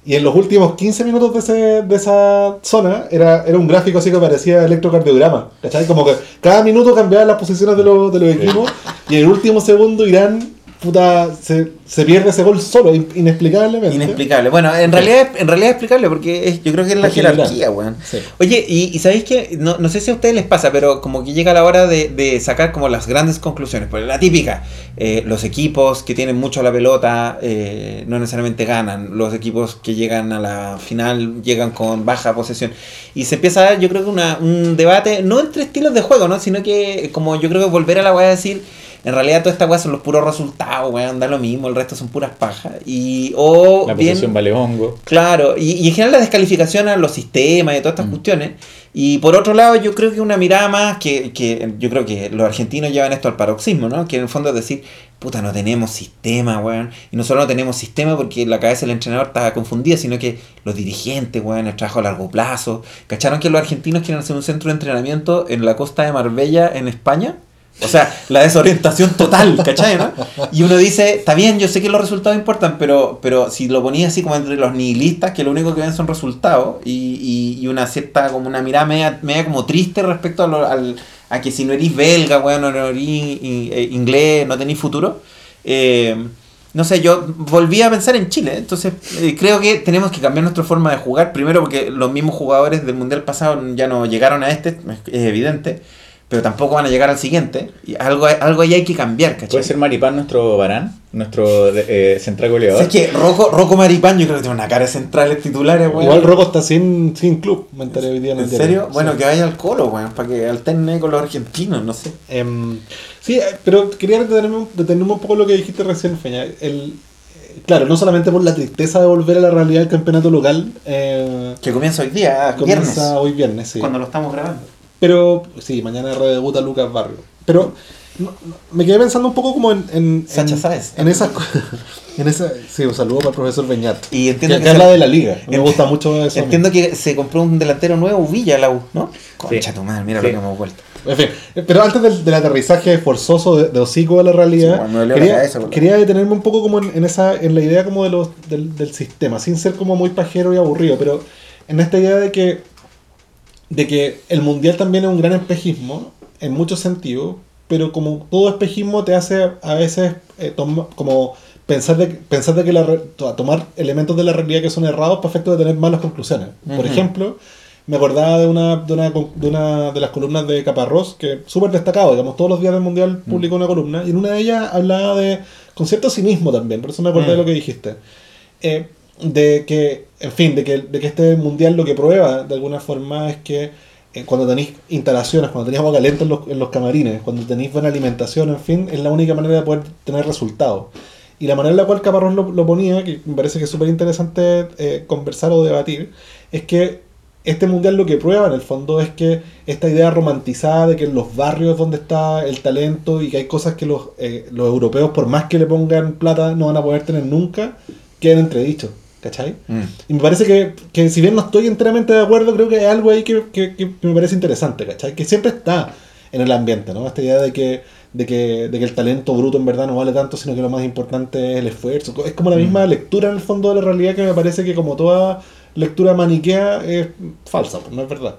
Y en los últimos 15 minutos de, ese, de esa zona era, era un gráfico así que parecía electrocardiograma. ¿Cachai? Como que cada minuto cambiaban las posiciones de los, de los equipos y en el último segundo Irán puta, se, se pierde ese gol solo, in- inexplicablemente. Inexplicable. Bueno, en realidad, en realidad es explicable porque es- yo creo que es la Porque jerarquía, weón. Sí. Oye, y, y ¿sabéis que no, no sé si a ustedes les pasa, pero como que llega la hora de, de sacar como las grandes conclusiones. Pues la típica, eh, los equipos que tienen mucho la pelota eh, no necesariamente ganan. Los equipos que llegan a la final llegan con baja posesión. Y se empieza a dar, yo creo que una, un debate, no entre estilos de juego, ¿no? Sino que como yo creo que volver a la weá a decir... En realidad toda esta weá son los puros resultados, weón, da lo mismo, el resto son puras pajas. Y, o La bien- vale hongo. Claro, y, y en general la descalificación a los sistemas y todas estas Mm. cuestiones. Y por otro lado, yo creo que una mirada más que, que yo creo que los argentinos llevan esto al paroxismo, ¿no? Que en el fondo es decir, puta, no tenemos sistema, weón. Y no solo no tenemos sistema porque la cabeza del entrenador estaba confundida, sino que los dirigentes, weón, el trabajo a largo plazo. ¿Cacharon que los argentinos quieren hacer un centro de entrenamiento en la costa de Marbella, en España? O sea, la desorientación total, ¿cachai? ¿no? Y uno dice, está bien, yo sé que los resultados importan, pero, pero si lo ponía así como entre los nihilistas, que lo único que ven son resultados, y, y, y una cierta, como una mirada media, media como triste respecto a, lo- al, a que si no eres belga, weón, o no eres eh, inglés, no tenéis futuro. eh, no sé, yo volví a pensar en Chile, entonces eh, creo que tenemos que cambiar nuestra forma de jugar, primero porque los mismos jugadores del Mundial pasado ya no llegaron a este, es es evidente, pero tampoco van a llegar al siguiente, y algo, algo ahí hay que cambiar, ¿cachai? ¿Puede ser Maripán nuestro Barán? Nuestro eh, central goleador. Es que Rocco, Rocco Maripán yo creo que tiene una cara de centrales titulares, weón. Igual Rocco está sin, sin club, me enteré hoy día en el ¿En diario. serio? Sí. Bueno, que vaya al colo, weón, para que alterne con los argentinos, no sé. Em, sí, eh, pero quería detenerme, detenerme un poco lo que dijiste recién, Feña. El, eh, claro, no solamente por la tristeza de volver a la realidad del campeonato local, eh, Que comienza hoy día, comienza viernes, hoy viernes, sí. cuando lo estamos grabando. Pero, sí, mañana redebuta Lucas Barrio. Pero no- no, me quedé pensando un poco como en... en Sacha en, Sáez. En esas en esa, Sí, un saludo para el profesor Beñat. Y entiendo que, que habla se- de la liga. Me gusta mucho eso. Entiendo que se compró un delantero nuevo, Villa, la U, ¿no? Concha Sí. tu madre, mira Sí. lo que hemos vuelto. En fin, pero antes del, del aterrizaje forzoso de, de hocico a la Sí, realidad, bueno, dolió la quería, cabeza, quería detenerme un poco como en, en esa en la idea como de los, del, del sistema, sin ser como muy pajero y aburrido, pero en esta idea de que de que el mundial también es un gran espejismo en muchos sentidos, pero como todo espejismo te hace a veces eh, como pensar de, pensar de que la, tomar elementos de la realidad que son errados para efecto de tener malas conclusiones. Por ejemplo, me acordaba de una, de una, de una de las columnas de Caparrós, que súper destacado, digamos, todos los días del Mundial publicó una columna, y en una de ellas hablaba de, con cierto cinismo también, por eso me acordé de Mm. lo que dijiste, eh, de que, en fin, de que, de que este Mundial lo que prueba de alguna forma es que eh, cuando tenéis instalaciones, cuando tenéis agua caliente en los, en los camarines, cuando tenéis buena alimentación, en fin, es la única manera de poder tener resultados. Y la manera en la cual Caparrós lo, lo ponía, que me parece que es súper interesante eh, conversar o debatir, es que este mundial lo que prueba en el fondo es que esta idea romantizada de que en los barrios donde está el talento y que hay cosas que los, eh, los europeos, por más que le pongan plata, no van a poder tener nunca, quedan entredichos. ¿Cachai? Mm. Y me parece que, que si bien no estoy enteramente de acuerdo, creo que hay algo ahí que, que- que me parece interesante, ¿cachai? Que siempre está en el ambiente, ¿no? Esta idea de que, de que, de que el talento bruto en verdad no vale tanto, sino que lo más importante es el esfuerzo. Es como la misma lectura en el fondo de la realidad que me parece que como toda lectura maniquea es falsa, pues no es verdad.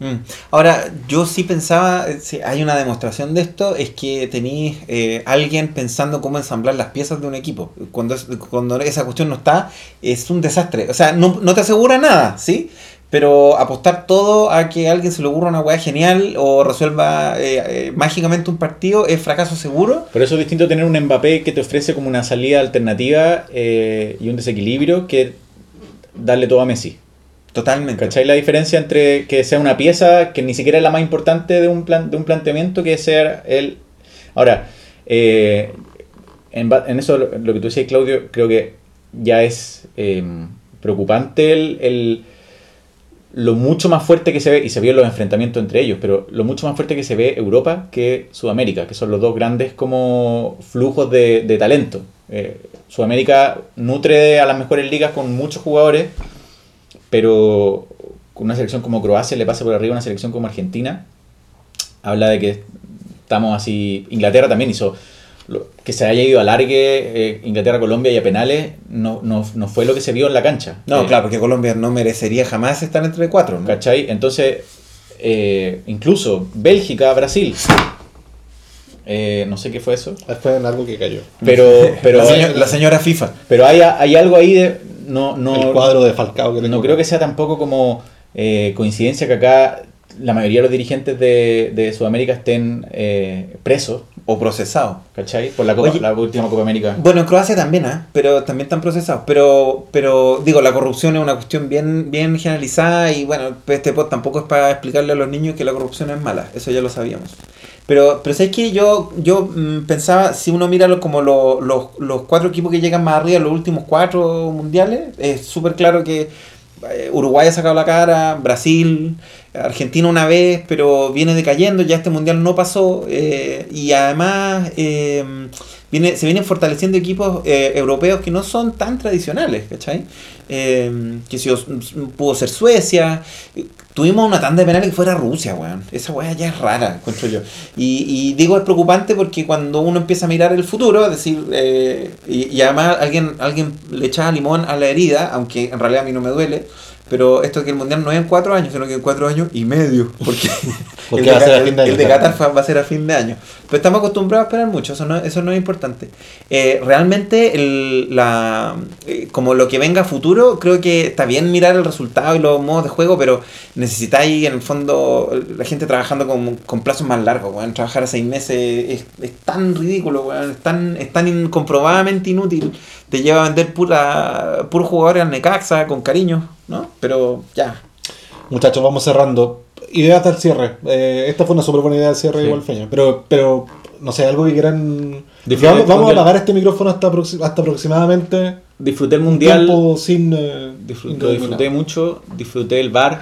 Mm. Ahora, yo sí pensaba, eh, sí, hay una demostración de esto, es que tenéis eh, alguien pensando cómo ensamblar las piezas de un equipo. Cuando, es- cuando esa cuestión no está, es un desastre. O sea, no, te asegura nada, ¿sí? Pero apostar todo a que alguien se le ocurra una weá genial o resuelva eh, mágicamente un partido es fracaso seguro. Por eso es distinto tener un Mbappé que te ofrece como una salida alternativa y un desequilibrio que darle todo a Messi. Totalmente. ¿Cachai la diferencia entre que sea una pieza que ni siquiera es la más importante de un, plan, de un planteamiento que ser el... Ahora, eh, en, eso lo, que tú decías, Claudio, creo que ya es eh, preocupante el, el- lo mucho más fuerte que se ve, y se vio los enfrentamientos entre ellos, pero lo mucho más fuerte que se ve Europa que Sudamérica, que son los dos grandes como flujos de, de talento. Eh, Sudamérica nutre a las mejores ligas con muchos jugadores, pero con una selección como Croacia le pasa por arriba a una selección como Argentina. Habla de que estamos así. Inglaterra también hizo lo- que se haya ido a largue eh, Inglaterra-Colombia y a penales, no, no, no fue lo que se vio en la cancha. No, Eh, claro, porque Colombia no merecería jamás estar entre cuatro. ¿no? ¿Cachai? Entonces, eh, incluso Bélgica, Brasil. Eh, no sé qué fue eso. Fue en algo que cayó. Pero, pero, la, señora, la señora FIFA. pero hay, hay algo ahí de. No, no, el cuadro de Falcao que no creo que sea tampoco como eh, coincidencia que acá la mayoría de los dirigentes de, de Sudamérica estén eh, presos, O procesado. ¿cachai? Por la, Copa- Oye. la última Copa América. Bueno, en Croacia también, ¿ah? pero también están procesados. Pero, pero digo, la corrupción es una cuestión bien, bien generalizada y bueno, este pod tampoco es para explicarle a los niños que la corrupción es mala, eso ya lo sabíamos. Pero, pero ¿sabes qué? Yo, yo mm, pensaba, si uno mira lo- como lo- los, los cuatro equipos que llegan más arriba, los últimos cuatro mundiales, es súper claro que eh, Uruguay ha sacado la cara, Brasil, Argentina una vez, pero viene decayendo, ya este mundial no pasó, eh, y además eh, viene, se vienen fortaleciendo equipos eh, europeos que no son tan tradicionales, ¿cachai? Eh, que si pudo ser Suecia, tuvimos una tanda de penales que fuera Rusia, weón. Esa weá ya es rara, encuentro yo. Y, y digo es preocupante porque cuando uno empieza a mirar el futuro, es decir, eh, y, y además alguien, alguien le echaba limón a la herida, aunque en realidad a mí no me duele, pero esto que el mundial no es en cuatro años, sino que en cuatro años y medio, porque, Porque el, de, va a ser a Qatar- fin de año, el de claro. Qatar fa- va a ser a fin de año. Pero estamos acostumbrados a esperar mucho, eso no, eso no es importante. Eh, realmente, el, la, eh, como lo que venga a futuro, creo que está bien mirar el resultado y los modos de juego, pero necesitáis en el fondo la gente trabajando con, con plazos más largos. weón. Trabajar a seis meses es, es tan ridículo, weón, es tan, es tan incomprobadamente inútil. Te lleva a vender pura, puros jugadores al Necaxa con cariño, ¿no? Pero ya. Muchachos, vamos cerrando. Ideas del cierre. Eh, esta fue una súper buena idea del cierre Sí. igual feña. Pero, pero, no sé, algo que quieran... Vamos, vamos a apagar este micrófono hasta, hasta aproximadamente Disfruté el un mundial. tiempo sin... eh, Disfruté, mucho, disfruté el bar.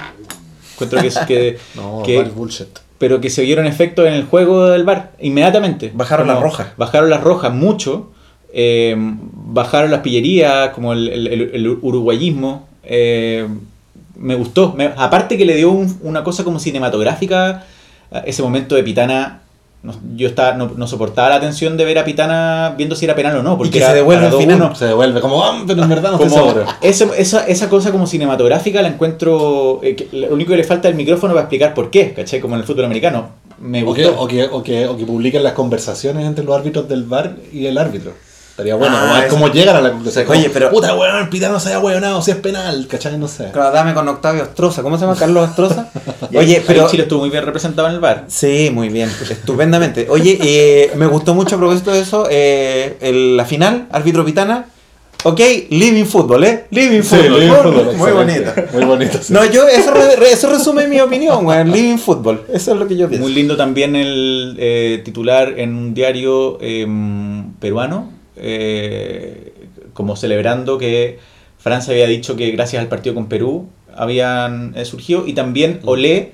Encuentro que, que, No, que- bullshit. pero que se vieron efectos en el juego del bar inmediatamente. Bajaron las rojas. Bajaron las rojas mucho. eh, bajaron las pillerías, como el, el- el- el uruguayismo. Eh, me gustó. Me- aparte que le dio un- una cosa como cinematográfica a ese momento de Pitana. no- yo estaba, no, no soportaba la tensión de ver a Pitana viendo si era penal o no. Porque que era se devuelve al final. 2-1. Se devuelve como, ah, pero en verdad no Como esa, esa, esa cosa como cinematográfica la encuentro. eh, que lo único que le falta es el micrófono para explicar por qué, ¿cachai? Como en el fútbol americano. Me O que, gustó. o, que, o, que, o que publiquen las conversaciones entre los árbitros del bar y el árbitro. Estaría bueno. Ah, como, es eso. como llegan a la conclusión. Oye, como, pero- Puta weón, el pitano se haya weonado, si es penal, ¿cachai? No sé. Claro, dame con Octavio Astroza. ¿Cómo se llama? Carlos Astroza. Oye, pero. Chile estuvo muy bien representado en el bar. Sí, muy bien, estupendamente. Oye, eh, me gustó mucho a propósito de eso, eh, el- la final, árbitro Pitana. Ok, living football, ¿eh? Living Sí, football. living football, muy bonito. Muy bonito. sí. No, yo, eso, re- eso resume mi opinión, weón. Living football. Eso es lo que yo pienso. Muy lindo también el eh, titular en un diario em, peruano, eh, como celebrando que Francia había dicho que gracias al partido con Perú habían eh, surgido y también Olé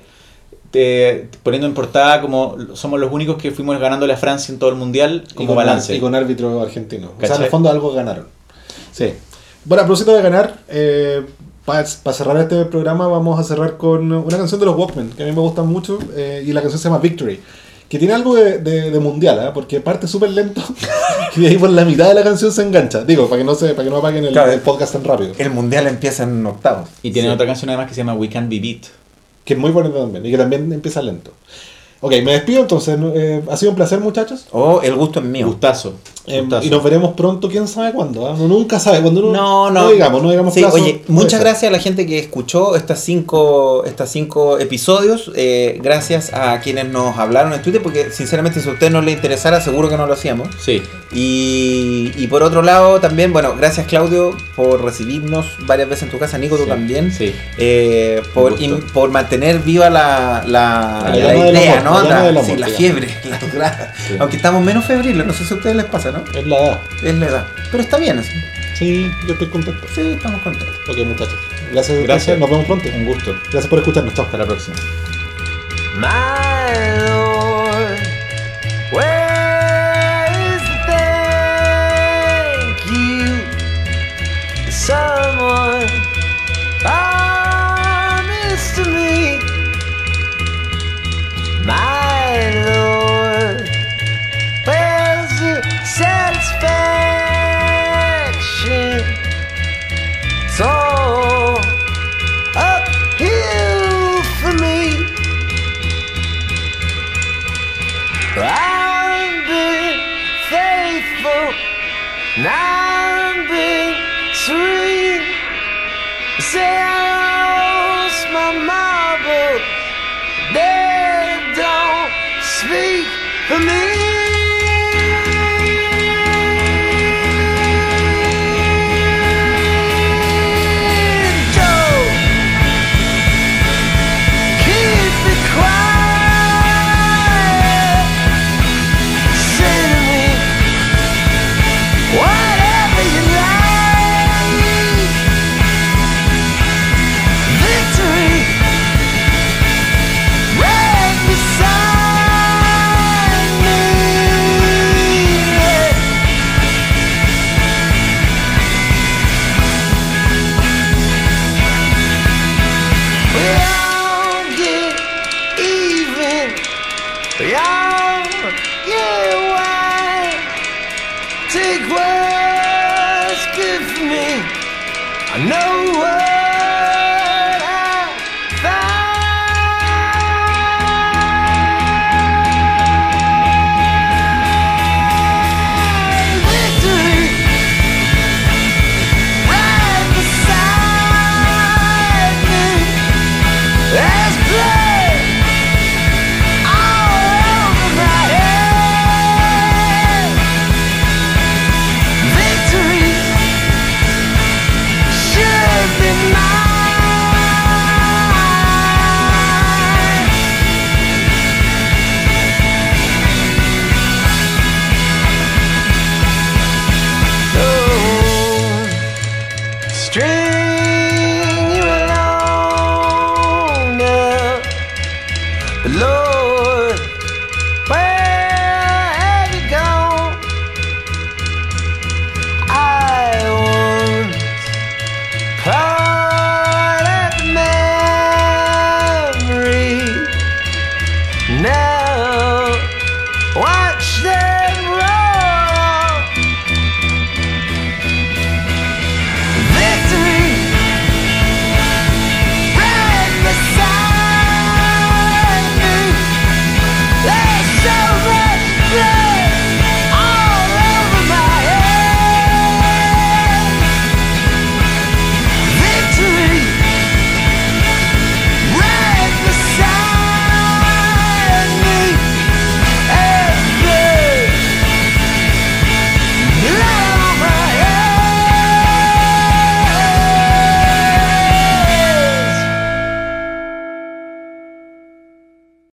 te- poniendo en portada como somos los únicos que fuimos ganándole a Francia en todo el mundial Y como con, balance. y con árbitro argentino. O sea, en ¿Cachai? el fondo algo ganaron. Sí. Bueno, a propósito de ganar, para cerrar este programa vamos a cerrar con una canción de los Walkmen, que a mí me gusta mucho, eh, y la canción se llama Victory. Que tiene algo de, de- de mundial, ¿ah? porque parte súper lento y de ahí por la mitad de la canción se engancha. Digo, para que no se, para que no apaguen el, Claro. el podcast tan rápido. El mundial empieza en octavos. Y tienen Sí. otra canción además que se llama We Can Be Beat. Que es muy bonito también, y que también empieza lento. Ok, me despido entonces. Eh, ha sido un placer, muchachos. Oh, el gusto es mío. Gustazo. Eh, gustazo. y nos veremos pronto, quién sabe cuándo. ¿ah? Uno nunca sabe. Cuando uno, No, no. No digamos, no digamos Sí, plazo, oye, muchas ser. gracias a la gente que escuchó estas cinco, estas cinco episodios. eh, gracias a quienes nos hablaron en Twitter, porque sinceramente si a usted no le interesara, seguro que no lo hacíamos. Sí. Y, y por otro lado, también, bueno, gracias Claudio por recibirnos varias veces en tu casa, Nico, tú Sí, también. Sí. Eh, por, in- por mantener viva la, la, idea, amor, ¿no? la La, del amor, sí, la digamos. fiebre. Aunque estamos menos febriles, no sé si a ustedes les pasa, ¿no? Es la edad. Es la edad. Pero está bien así. Sí, yo estoy contento. Sí, estamos contentos. Ok, muchachos. Gracias. Gracias. Nos vemos pronto. Un gusto. Gracias por escucharnos. Chao. Hasta la próxima. My